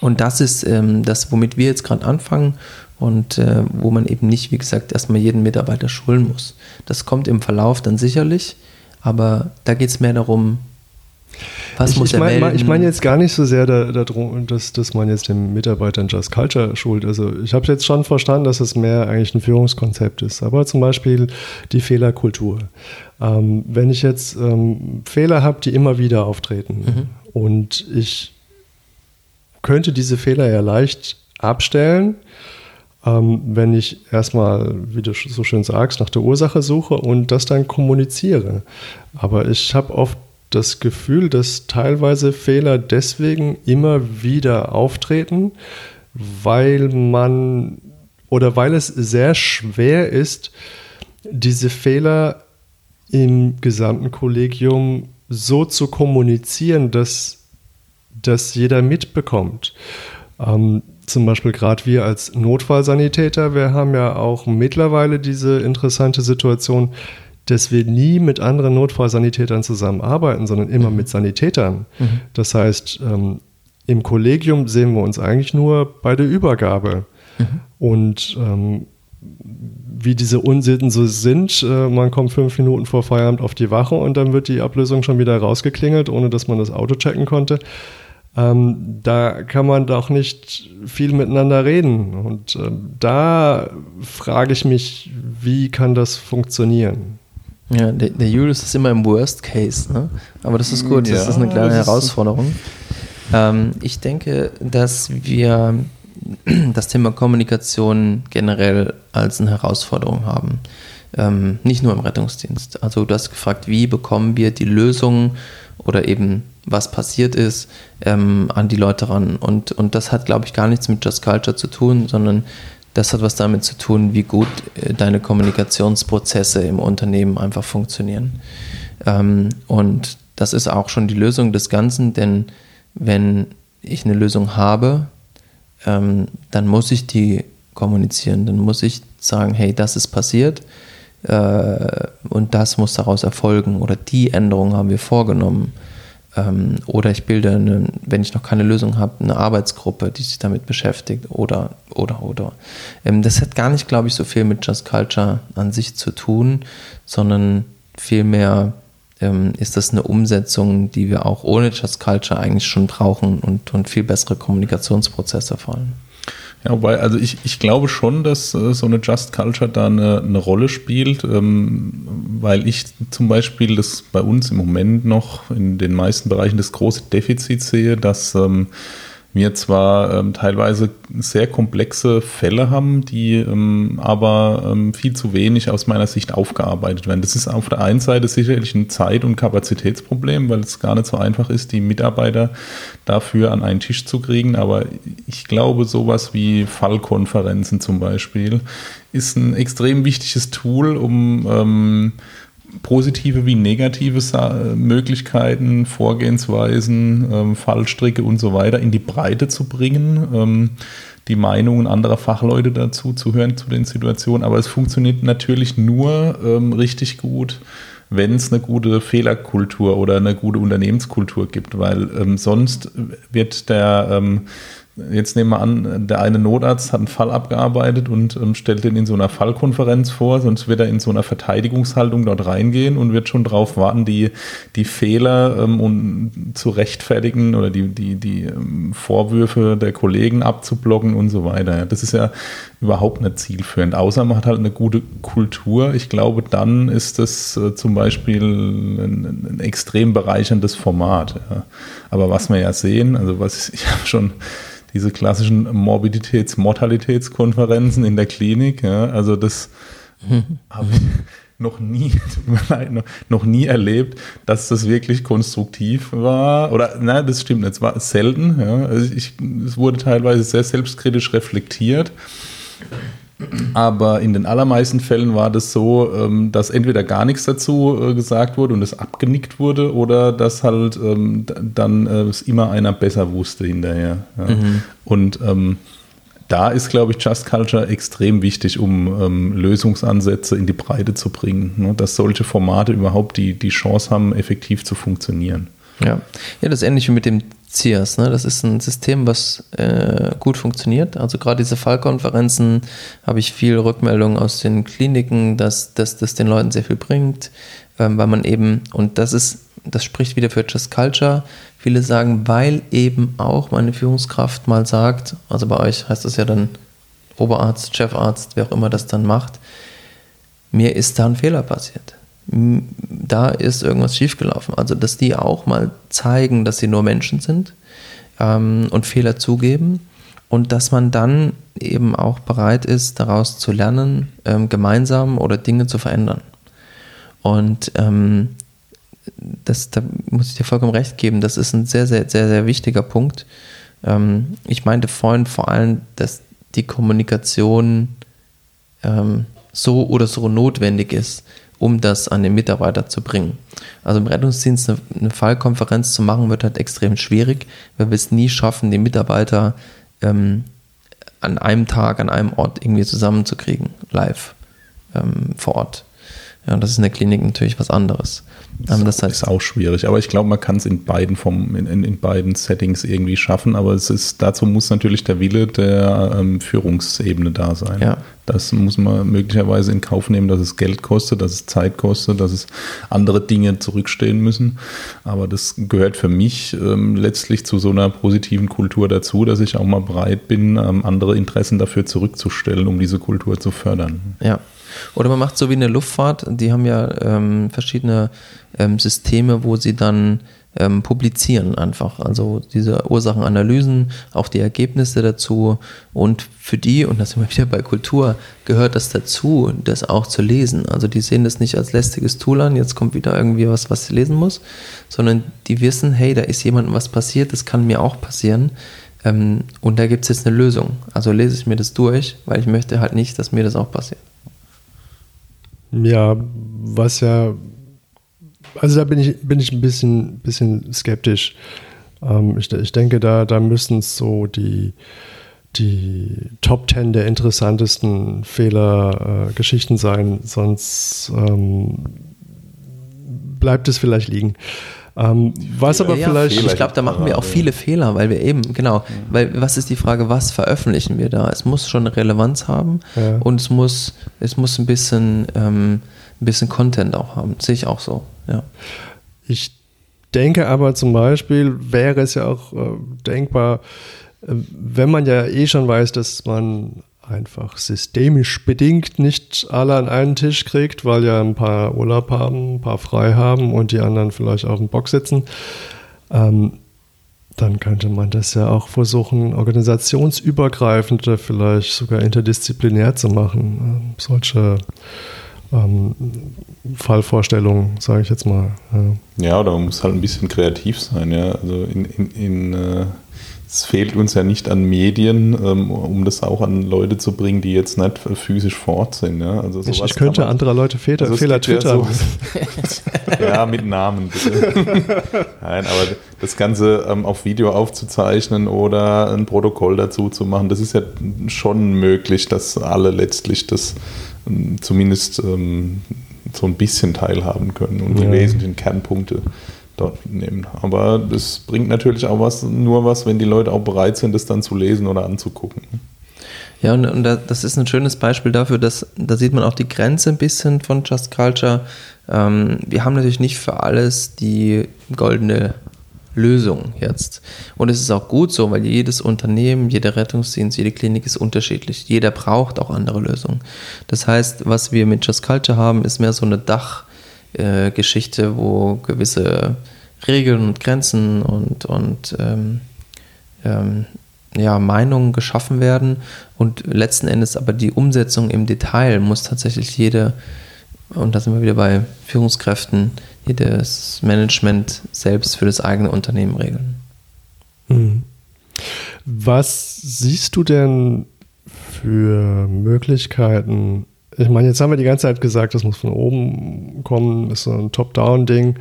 und das ist ähm, das, womit wir jetzt gerade anfangen und äh, wo man eben nicht, wie gesagt, erstmal jeden Mitarbeiter schulen muss. Das kommt im Verlauf dann sicherlich, aber da geht es mehr darum, was ich, muss ich mein, Ich meine jetzt gar nicht so sehr, da, da, dass, dass man jetzt den Mitarbeitern Just Culture schult. Also ich habe jetzt schon verstanden, dass es mehr eigentlich ein Führungskonzept ist. Aber zum Beispiel die Fehlerkultur. Ähm, wenn ich jetzt ähm, Fehler habe, die immer wieder auftreten mhm. und ich könnte diese Fehler ja leicht abstellen, ähm, wenn ich erstmal, wie du so schön sagst, nach der Ursache suche und das dann kommuniziere. Aber ich habe oft das Gefühl, dass teilweise Fehler deswegen immer wieder auftreten, weil man oder weil es sehr schwer ist, diese Fehler im gesamten Kollegium so zu kommunizieren, dass das jeder mitbekommt. Ähm, zum Beispiel gerade wir als Notfallsanitäter, wir haben ja auch mittlerweile diese interessante Situation, dass wir nie mit anderen Notfallsanitätern zusammenarbeiten, sondern immer mhm. mit Sanitätern. Mhm. Das heißt, ähm, im Kollegium sehen wir uns eigentlich nur bei der Übergabe. Mhm. Und ähm, wie diese Unsitten so sind, äh, man kommt fünf Minuten vor Feierabend auf die Wache und dann wird die Ablösung schon wieder rausgeklingelt, ohne dass man das Auto checken konnte. Ähm, da kann man doch nicht viel miteinander reden. Und äh, da frage ich mich, wie kann das funktionieren? Ja, der, der Julius ist immer im Worst Case, ne? aber das ist gut, ja, das ist eine kleine Herausforderung. Ähm, ich denke, dass wir das Thema Kommunikation generell als eine Herausforderung haben. Ähm, nicht nur im Rettungsdienst. Also du hast gefragt, wie bekommen wir die Lösungen oder eben was passiert ist, ähm, an die Leute ran. Und, und das hat, glaube ich, gar nichts mit Just Culture zu tun, sondern das hat was damit zu tun, wie gut äh, deine Kommunikationsprozesse im Unternehmen einfach funktionieren. Ähm, und das ist auch schon die Lösung des Ganzen, denn wenn ich eine Lösung habe, ähm, dann muss ich die kommunizieren, dann muss ich sagen, hey, das ist passiert und das muss daraus erfolgen oder die Änderung haben wir vorgenommen. Ähm, oder ich bilde, eine, wenn ich noch keine Lösung habe, eine Arbeitsgruppe, die sich damit beschäftigt. Oder, oder, oder. Ähm, das hat gar nicht, glaube ich, so viel mit Just Culture an sich zu tun, sondern vielmehr ähm, ist das eine Umsetzung, die wir auch ohne Just Culture eigentlich schon brauchen und, und viel bessere Kommunikationsprozesse vor allem. Ja, wobei, also ich, ich glaube schon, dass äh, so eine Just Culture da eine, eine Rolle spielt, ähm, weil ich zum Beispiel das bei uns im Moment noch in den meisten Bereichen das große Defizit sehe, dass ähm, wir zwar ähm, teilweise sehr komplexe Fälle haben, die ähm, aber ähm, viel zu wenig aus meiner Sicht aufgearbeitet werden. Das ist auf der einen Seite sicherlich ein Zeit- und Kapazitätsproblem, weil es gar nicht so einfach ist, die Mitarbeiter dafür an einen Tisch zu kriegen. Aber ich glaube, sowas wie Fallkonferenzen zum Beispiel ist ein extrem wichtiges Tool, um ähm, positive wie negative Möglichkeiten, Vorgehensweisen, ähm, Fallstricke und so weiter in die Breite zu bringen, ähm, die Meinungen anderer Fachleute dazu zu hören zu den Situationen. Aber es funktioniert natürlich nur ähm, richtig gut, wenn es eine gute Fehlerkultur oder eine gute Unternehmenskultur gibt, weil sonst wird der Jetzt nehmen wir an, der eine Notarzt hat einen Fall abgearbeitet und ähm, stellt den in so einer Fallkonferenz vor, sonst wird er in so einer Verteidigungshaltung dort reingehen und wird schon darauf warten, die, die Fehler ähm, um, zu rechtfertigen oder die, die, die ähm, Vorwürfe der Kollegen abzublocken und so weiter. Das ist ja überhaupt nicht zielführend, außer man hat halt eine gute Kultur. Ich glaube, dann ist das äh, zum Beispiel ein, ein extrem bereicherndes Format. Ja. Aber was wir ja sehen, also was ich habe schon diese klassischen Morbiditäts-, Mortalitätskonferenzen in der Klinik. Ja, also das habe ich noch nie, noch, nie erlebt, dass das wirklich konstruktiv war. Oder nein, das stimmt, es war selten. Ja. Also ich, es wurde teilweise sehr selbstkritisch reflektiert. Aber in den allermeisten Fällen war das so, ähm, dass entweder gar nichts dazu äh, gesagt wurde und es abgenickt wurde oder dass halt ähm, dann äh, es immer einer besser wusste hinterher. Mhm. Und ähm, da ist, glaube ich, Just Culture extrem wichtig, um Lösungsansätze in die Breite zu bringen, ne? dass solche Formate überhaupt die, die Chance haben, effektiv zu funktionieren. Ja. ja, das ist ähnlich wie mit dem CIAS. Ne? Das ist ein System, was äh, gut funktioniert. Also gerade diese Fallkonferenzen habe ich viel Rückmeldungen aus den Kliniken, dass, dass das den Leuten sehr viel bringt, ähm, weil man eben, und das ist, das spricht wieder für Just Culture. Viele sagen, weil eben auch meine Führungskraft mal sagt, also bei euch heißt das ja dann Oberarzt, Chefarzt, wer auch immer das dann macht, mir ist da ein Fehler passiert da ist irgendwas schiefgelaufen. Also, dass die auch mal zeigen, dass sie nur Menschen sind ähm, und Fehler zugeben und dass man dann eben auch bereit ist, daraus zu lernen, ähm, gemeinsam oder Dinge zu verändern. Und ähm, das, da muss ich dir vollkommen recht geben, das ist ein sehr, sehr, sehr, sehr wichtiger Punkt. Ähm, ich meinte vorhin vor allem, dass die Kommunikation ähm, so oder so notwendig ist, um das an den Mitarbeiter zu bringen. Also im Rettungsdienst eine, eine Fallkonferenz zu machen, wird halt extrem schwierig, weil wir es nie schaffen, die Mitarbeiter ähm, an einem Tag, an einem Ort irgendwie zusammenzukriegen, live ähm, vor Ort. Ja, das ist in der Klinik natürlich was anderes. Das, das heißt, ist auch schwierig, aber ich glaube, man kann es in beiden vom, in, in, in, beiden Settings irgendwie schaffen, aber es ist, dazu muss natürlich der Wille der ähm, Führungsebene da sein. Ja. Das muss man möglicherweise in Kauf nehmen, dass es Geld kostet, dass es Zeit kostet, dass es andere Dinge zurückstehen müssen. Aber das gehört für mich ähm, letztlich zu so einer positiven Kultur dazu, dass ich auch mal bereit bin, ähm, andere Interessen dafür zurückzustellen, um diese Kultur zu fördern. Ja, oder man macht so wie eine Luftfahrt, die haben ja ähm, verschiedene ähm, Systeme, wo sie dann ähm, publizieren einfach. Also diese Ursachenanalysen, auch die Ergebnisse dazu. Und für die, und das sind wir wieder bei Kultur, gehört das dazu, das auch zu lesen. Also die sehen das nicht als lästiges Tool an, jetzt kommt wieder irgendwie was, was sie lesen muss, sondern die wissen, hey, da ist jemandem was passiert, das kann mir auch passieren. Ähm, und da gibt es jetzt eine Lösung. Also lese ich mir das durch, weil ich möchte halt nicht, dass mir das auch passiert. Ja, was ja, also da bin ich, bin ich ein bisschen, bisschen skeptisch. Ähm, ich, ich denke, da, da müssen es so die, die Top Ten der interessantesten Fehlergeschichten äh, sein, sonst ähm, bleibt es vielleicht liegen. Ähm, was aber ja, vielleicht. Ich glaube, da machen wir auch viele Fehler, weil wir eben, genau, weil was ist die Frage, was veröffentlichen wir da? Es muss schon eine Relevanz haben ja. und es muss, es muss ein bisschen, ähm, ein bisschen Content auch haben. Sehe ich auch so, ja. Ich denke aber zum Beispiel wäre es ja auch äh, denkbar, äh, wenn man ja eh schon weiß, dass man einfach systemisch bedingt nicht alle an einen Tisch kriegt, weil ja ein paar Urlaub haben, ein paar frei haben und die anderen vielleicht auf dem Bock sitzen. Ähm, dann könnte man das ja auch versuchen, organisationsübergreifende, vielleicht sogar interdisziplinär zu machen. Ähm, solche ähm, Fallvorstellungen, sage ich jetzt mal. Ja. ja. oder man muss halt ein bisschen kreativ sein, ja. Also in, in, in äh es fehlt uns ja nicht an Medien, ähm, um das auch an Leute zu bringen, die jetzt nicht physisch fort sind. Ja? Also ich, ich könnte man, anderer Leute Fehler, also Fehler twittern. Ja, ja, mit Namen bitte. Nein, aber das Ganze ähm, auf Video aufzuzeichnen oder ein Protokoll dazu zu machen, das ist ja schon möglich, dass alle letztlich das ähm, zumindest ähm, so ein bisschen teilhaben können und ja. die wesentlichen Kernpunkte dort nehmen. Aber das bringt natürlich auch was, nur was, wenn die Leute auch bereit sind, das dann zu lesen oder anzugucken. Ja, und, und das ist ein schönes Beispiel dafür, dass da sieht man auch die Grenze ein bisschen von Just Culture. Ähm, wir haben natürlich nicht für alles die goldene Lösung jetzt. Und es ist auch gut so, weil jedes Unternehmen, jeder Rettungsdienst, jede Klinik ist unterschiedlich. Jeder braucht auch andere Lösungen. Das heißt, was wir mit Just Culture haben, ist mehr so eine Dach- äh, Geschichte, wo gewisse Regeln und Grenzen und, und ähm, ähm, ja, Meinungen geschaffen werden und letzten Endes aber die Umsetzung im Detail muss tatsächlich jede, und da sind wir wieder bei Führungskräften, jedes Management selbst für das eigene Unternehmen regeln. Mhm. Was siehst du denn für Möglichkeiten, ich meine, jetzt haben wir die ganze Zeit gesagt, das muss von oben kommen, ist so ein Top-Down-Ding.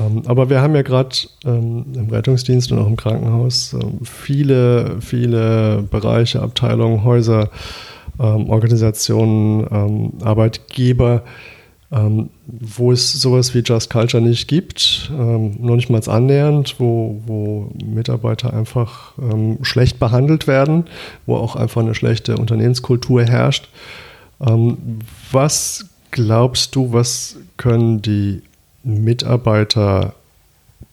Ähm, aber wir haben ja gerade ähm, im Rettungsdienst und auch im Krankenhaus ähm, viele, viele Bereiche, Abteilungen, Häuser, Organisationen, Arbeitgeber, wo es sowas wie Just Culture nicht gibt, noch nicht mal annähernd, wo, wo Mitarbeiter einfach schlecht behandelt werden, wo auch einfach eine schlechte Unternehmenskultur herrscht. Ähm, was glaubst du, was können die Mitarbeiter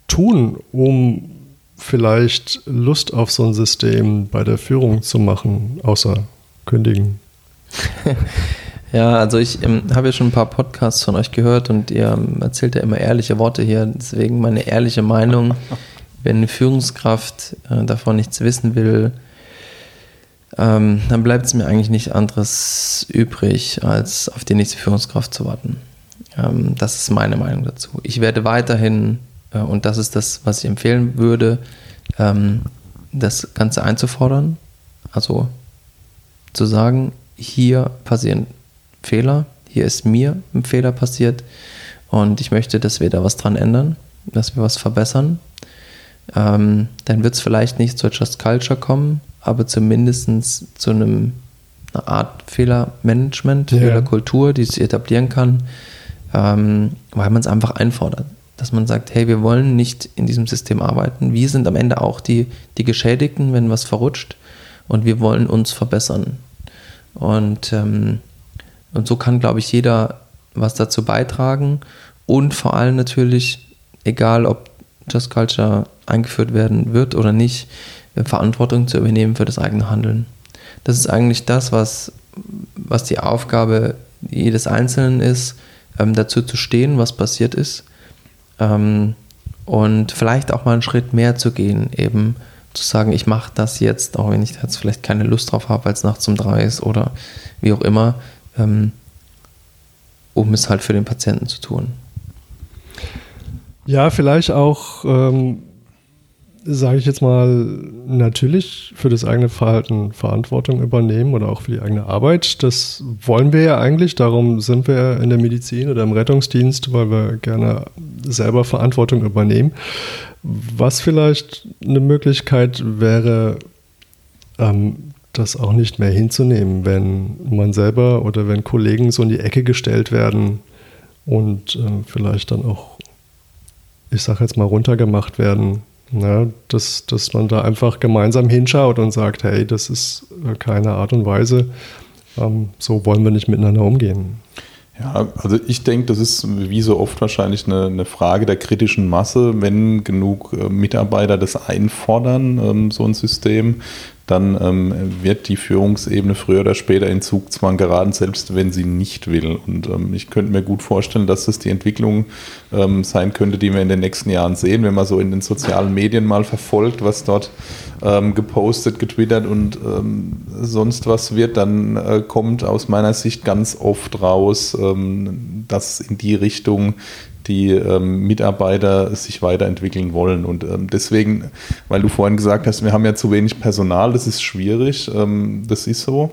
tun, um vielleicht Lust auf so ein System bei der Führung zu machen, außer kündigen? Ja, also ich ähm, habe ja schon ein paar Podcasts von euch gehört und ihr ähm, erzählt ja immer ehrliche Worte hier. Deswegen meine ehrliche Meinung, wenn eine Führungskraft äh, davon nichts wissen will, ähm, dann bleibt es mir eigentlich nicht anderes übrig, als auf die nächste Führungskraft zu warten. Ähm, das ist meine Meinung dazu. Ich werde weiterhin, äh, und das ist das, was ich empfehlen würde, ähm, das Ganze einzufordern. Also zu sagen, hier passieren Fehler, hier ist mir ein Fehler passiert und ich möchte, dass wir da was dran ändern, dass wir was verbessern. Ähm, dann wird es vielleicht nicht zur Just Culture kommen, aber zumindest zu einem, einer Art Fehlermanagement, ja. Fehlerkultur, die sich etablieren kann, ähm, weil man es einfach einfordert. Dass man sagt, hey, wir wollen nicht in diesem System arbeiten. Wir sind am Ende auch die, die Geschädigten, wenn was verrutscht und wir wollen uns verbessern. Und, ähm, und so kann, glaube ich, jeder was dazu beitragen und vor allem natürlich, egal ob Just Culture eingeführt werden wird oder nicht, Verantwortung zu übernehmen für das eigene Handeln. Das ist eigentlich das, was, was die Aufgabe jedes Einzelnen ist, ähm, dazu zu stehen, was passiert ist. Ähm, und vielleicht auch mal einen Schritt mehr zu gehen, eben zu sagen, ich mache das jetzt, auch wenn ich jetzt vielleicht keine Lust drauf habe, weil es nachts um drei ist oder wie auch immer, ähm, um es halt für den Patienten zu tun. Ja, vielleicht auch ähm, sage ich jetzt mal, natürlich für das eigene Verhalten Verantwortung übernehmen oder auch für die eigene Arbeit. Das wollen wir ja eigentlich. Darum sind wir in der Medizin oder im Rettungsdienst, weil wir gerne selber Verantwortung übernehmen. Was vielleicht eine Möglichkeit wäre, ähm, das auch nicht mehr hinzunehmen, wenn man selber oder wenn Kollegen so in die Ecke gestellt werden und äh, vielleicht dann auch, ich sage jetzt mal, runtergemacht werden ja, dass, dass man da einfach gemeinsam hinschaut und sagt, hey, das ist äh, keine Art und Weise, ähm, so wollen wir nicht miteinander umgehen. Ja, also ich denke, das ist wie so oft wahrscheinlich eine, eine Frage der kritischen Masse. Wenn genug äh, Mitarbeiter das einfordern, ähm, so ein System, dann ähm, wird die Führungsebene früher oder später in Zugzwang geraten, selbst wenn sie nicht will. Und ähm, ich könnte mir gut vorstellen, dass das die Entwicklung ähm, sein könnte, die wir in den nächsten Jahren sehen, wenn man so in den sozialen Medien mal verfolgt, was dort ähm, gepostet, getwittert und ähm, sonst was wird, dann äh, kommt aus meiner Sicht ganz oft raus, ähm, dass in die Richtung die ähm, Mitarbeiter sich weiterentwickeln wollen. Und ähm, deswegen, weil du vorhin gesagt hast, wir haben ja zu wenig Personal, das ist schwierig, ähm, das ist so.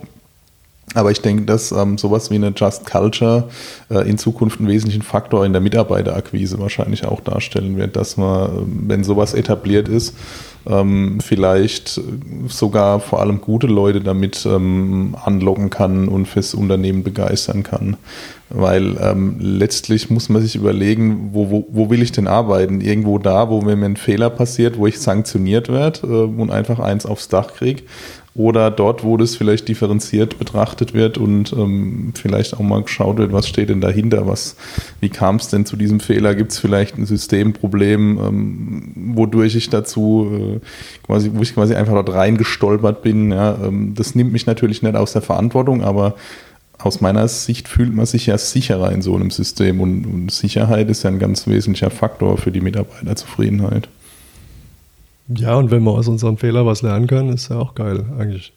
Aber ich denke, dass ähm, sowas wie eine Just Culture äh, in Zukunft einen wesentlichen Faktor in der Mitarbeiterakquise wahrscheinlich auch darstellen wird, dass man, ähm, wenn sowas etabliert ist, ähm, vielleicht sogar vor allem gute Leute damit anlocken kann und fürs Unternehmen begeistern kann. Weil ähm, letztlich muss man sich überlegen, wo, wo, wo will ich denn arbeiten? Irgendwo da, wo mir ein Fehler passiert, wo ich sanktioniert werde äh, und einfach eins aufs Dach kriege oder dort, wo das vielleicht differenziert betrachtet wird und ähm, vielleicht auch mal geschaut wird, was steht denn dahinter, was, wie kam es denn zu diesem Fehler, gibt es vielleicht ein Systemproblem, ähm, wodurch ich dazu äh, quasi, wo ich quasi einfach dort reingestolpert bin. Ja, ähm, das nimmt mich natürlich nicht aus der Verantwortung, aber aus meiner Sicht fühlt man sich ja sicherer in so einem System und, und Sicherheit ist ja ein ganz wesentlicher Faktor für die Mitarbeiterzufriedenheit. Ja, und wenn wir aus unseren Fehlern was lernen können, ist ja auch geil eigentlich.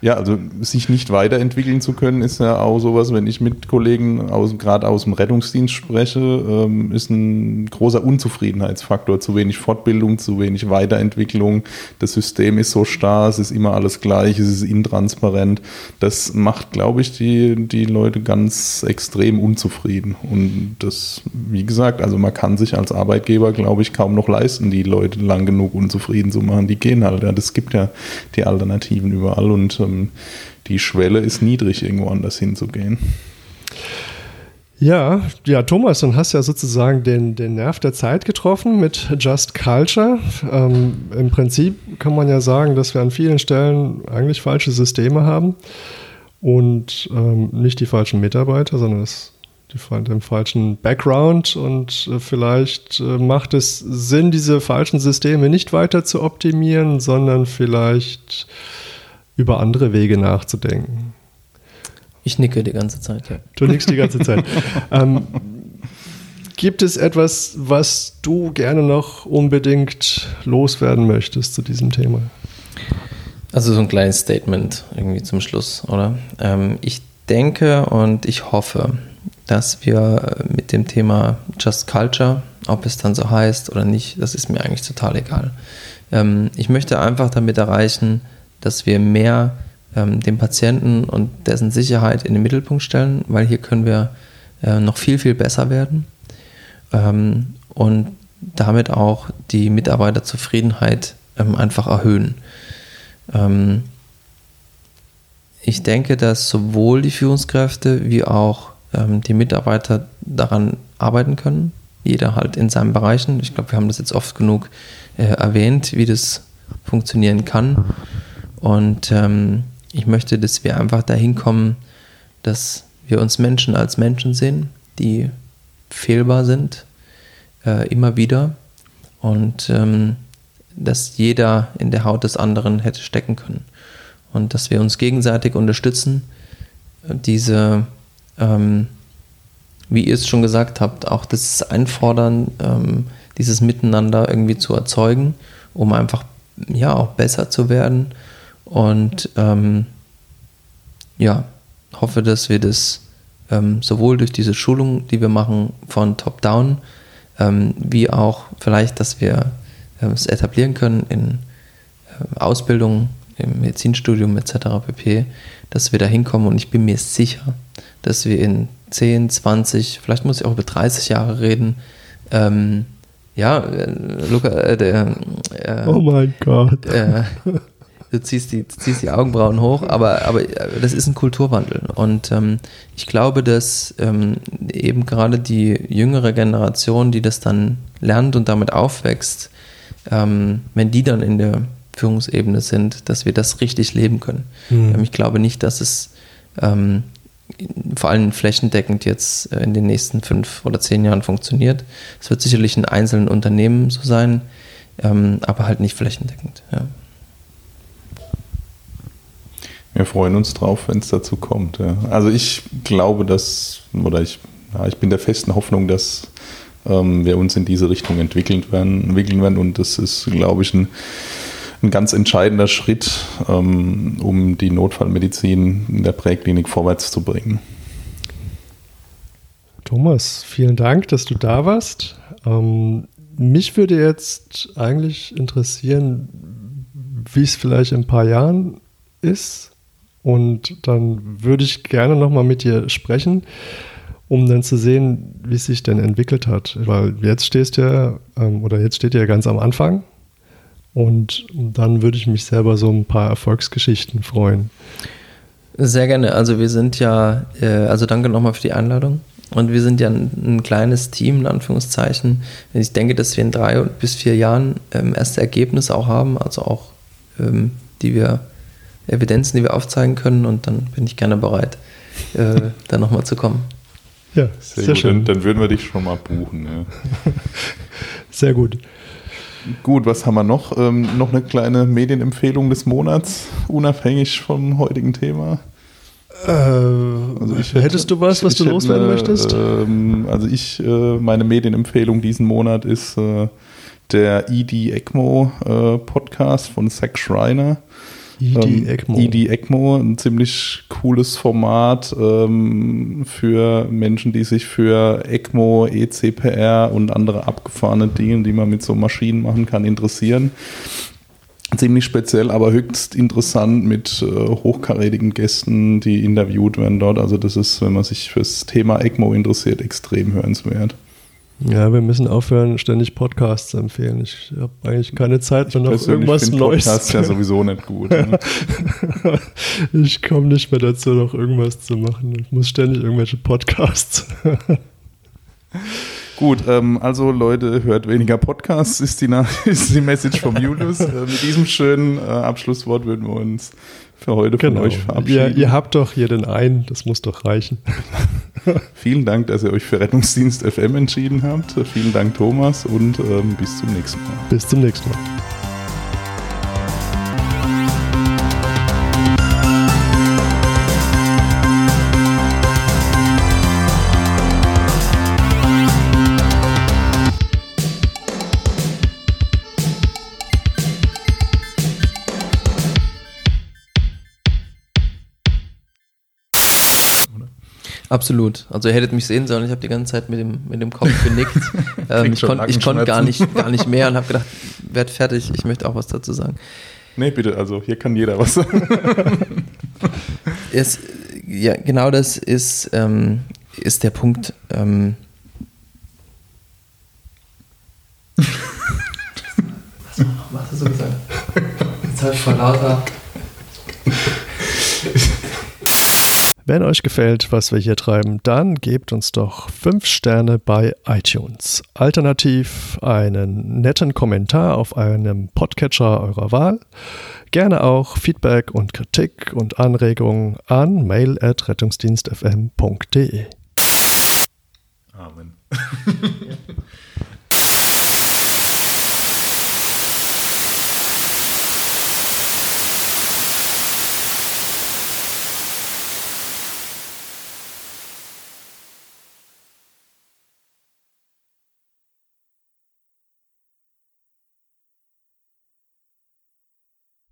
Ja, also sich nicht weiterentwickeln zu können, ist ja auch sowas, wenn ich mit Kollegen aus, gerade aus dem Rettungsdienst spreche, ähm, ist ein großer Unzufriedenheitsfaktor. Zu wenig Fortbildung, zu wenig Weiterentwicklung. Das System ist so starr, es ist immer alles gleich, es ist intransparent. Das macht, glaube ich, die, die Leute ganz extrem unzufrieden. Und das, wie gesagt, also man kann sich als Arbeitgeber, glaube ich, kaum noch leisten, die Leute lang genug unzufrieden zu machen. Die gehen halt. Ja, das gibt ja die Alternativen überall und ähm, die Schwelle ist niedrig, irgendwo anders hinzugehen. Ja, ja, Thomas, dann hast du ja sozusagen den, den Nerv der Zeit getroffen mit Just Culture. Ähm, Im Prinzip kann man ja sagen, dass wir an vielen Stellen eigentlich falsche Systeme haben und ähm, nicht die falschen Mitarbeiter, sondern das, die, den falschen Background. Und äh, vielleicht äh, macht es Sinn, diese falschen Systeme nicht weiter zu optimieren, sondern vielleicht über andere Wege nachzudenken. Ich nicke die ganze Zeit, ja. Du nickst die ganze Zeit. ähm, gibt es etwas, was du gerne noch unbedingt loswerden möchtest zu diesem Thema? Also so ein kleines Statement irgendwie zum Schluss, oder? Ähm, ich denke und ich hoffe, dass wir mit dem Thema Just Culture, ob es dann so heißt oder nicht, das ist mir eigentlich total egal. Ähm, ich möchte einfach damit erreichen, dass wir mehr ähm, den Patienten und dessen Sicherheit in den Mittelpunkt stellen, weil hier können wir äh, noch viel, viel besser werden ähm, und damit auch die Mitarbeiterzufriedenheit ähm, einfach erhöhen. Ähm, ich denke, dass sowohl die Führungskräfte wie auch ähm, die Mitarbeiter daran arbeiten können, jeder halt in seinen Bereichen. Ich glaube, wir haben das jetzt oft genug äh, erwähnt, wie das funktionieren kann. Und ähm, ich möchte, dass wir einfach dahin kommen, dass wir uns Menschen als Menschen sehen, die fehlbar sind, äh, immer wieder. Und ähm, dass jeder in der Haut des anderen hätte stecken können. Und dass wir uns gegenseitig unterstützen, diese, ähm, wie ihr es schon gesagt habt, auch das Einfordern, ähm, dieses Miteinander irgendwie zu erzeugen, um einfach ja auch besser zu werden und ähm, ja, hoffe, dass wir das ähm, sowohl durch diese Schulung, die wir machen von Top-Down, ähm, wie auch vielleicht, dass wir äh, es etablieren können in äh, Ausbildung, im Medizinstudium etc. pp., dass wir da hinkommen und ich bin mir sicher, dass wir in 10, 20, vielleicht muss ich auch über 30 Jahre reden, ähm, ja, äh, Luca, äh, der, äh, oh mein Gott. Du ziehst die, ziehst die Augenbrauen hoch, aber, aber äh, das ist ein Kulturwandel. Und ähm, ich glaube, dass ähm, eben gerade die jüngere Generation, die das dann lernt und damit aufwächst, ähm, wenn die dann in der Führungsebene sind, dass wir das richtig leben können. Mhm. ich glaube nicht, dass es ähm, vor allem flächendeckend jetzt äh, in den nächsten fünf oder zehn Jahren funktioniert. Es wird sicherlich in einzelnen Unternehmen so sein, ähm, aber halt nicht flächendeckend. Ja. Wir freuen uns drauf, wenn es dazu kommt. Ja. Also ich glaube, dass, oder ich, ja, ich bin der festen Hoffnung, dass ähm, wir uns in diese Richtung entwickeln werden, entwickeln werden. Und das ist, glaube ich, ein, ein ganz entscheidender Schritt, ähm, um die Notfallmedizin in der Präklinik vorwärts zu bringen. Thomas, vielen Dank, dass du da warst. Ähm, mich würde jetzt eigentlich interessieren, wie es vielleicht in ein paar Jahren ist. Und dann würde ich gerne nochmal mit dir sprechen, um dann zu sehen, wie es sich denn entwickelt hat. Weil jetzt stehst du ja, ähm, oder jetzt steht ihr ja ganz am Anfang. Und dann würde ich mich selber so ein paar Erfolgsgeschichten freuen. Sehr gerne. Also wir sind ja, äh, also danke nochmal für die Einladung. Und wir sind ja ein, ein, kleines Team, in Anführungszeichen. Ich denke, dass wir in drei bis vier Jahren ähm, erste Ergebnisse auch haben, also auch ähm, die wir, Evidenzen, die wir aufzeigen können. Und dann bin ich gerne bereit, äh, da nochmal zu kommen. Ja, sehr, sehr schön. Dann, dann, würden wir dich schon mal buchen. Ja. sehr gut. Gut, was haben wir noch? Ähm, noch eine kleine Medienempfehlung des Monats, unabhängig vom heutigen Thema. Äh, also hätte, hättest du was, was du loswerden eine, möchtest? Ähm, also ich, äh, meine Medienempfehlung diesen Monat ist äh, der ED ECMO äh, Podcast von Zach Schreiner. ED ähm, ECMO. ED ECMO, ein ziemlich cooles Format ähm, für Menschen, die sich für ECMO, ECPR und andere abgefahrene Dinge, die man mit so Maschinen machen kann, interessieren ziemlich speziell, aber höchst interessant mit äh, hochkarätigen Gästen, die interviewt werden dort. Also das ist, wenn man sich fürs Thema ECMO interessiert, extrem hörenswert. Ja, wir müssen aufhören, ständig Podcasts zu empfehlen. Ich habe eigentlich keine Zeit mehr noch irgendwas Neues. Podcasts ja sowieso nicht gut. Ne? ich komme nicht mehr dazu, noch irgendwas zu machen. Ich muss ständig irgendwelche Podcasts. Gut, ähm, also Leute, hört weniger Podcasts, ist die, ist die Message vom Julius. äh, mit diesem schönen äh, Abschlusswort würden wir uns für heute genau. von euch verabschieden. Ihr, ihr, habt doch hier den einen, das muss doch reichen. Vielen Dank, dass ihr euch für Rettungsdienst FM entschieden habt. Vielen Dank, Thomas, und ähm, bis zum nächsten Mal. Bis zum nächsten Mal. Absolut. Also ihr hättet mich sehen sollen, ich habe die ganze Zeit mit dem, mit dem Kopf genickt. ähm, ich konnte konnt gar, nicht, gar nicht mehr und habe gedacht, werd fertig, ich möchte auch was dazu sagen. Nee, bitte, also hier kann jeder was sagen. es, ja, genau das ist, ähm, ist der Punkt. Ähm, was, was hast du gesagt? Jetzt habe ich vor lauter Wenn euch gefällt, was wir hier treiben, dann gebt uns doch 5 Sterne bei iTunes. Alternativ einen netten Kommentar auf einem Podcatcher eurer Wahl. Gerne auch Feedback und Kritik und Anregungen an mail.rettungsdienstfm.de. Amen.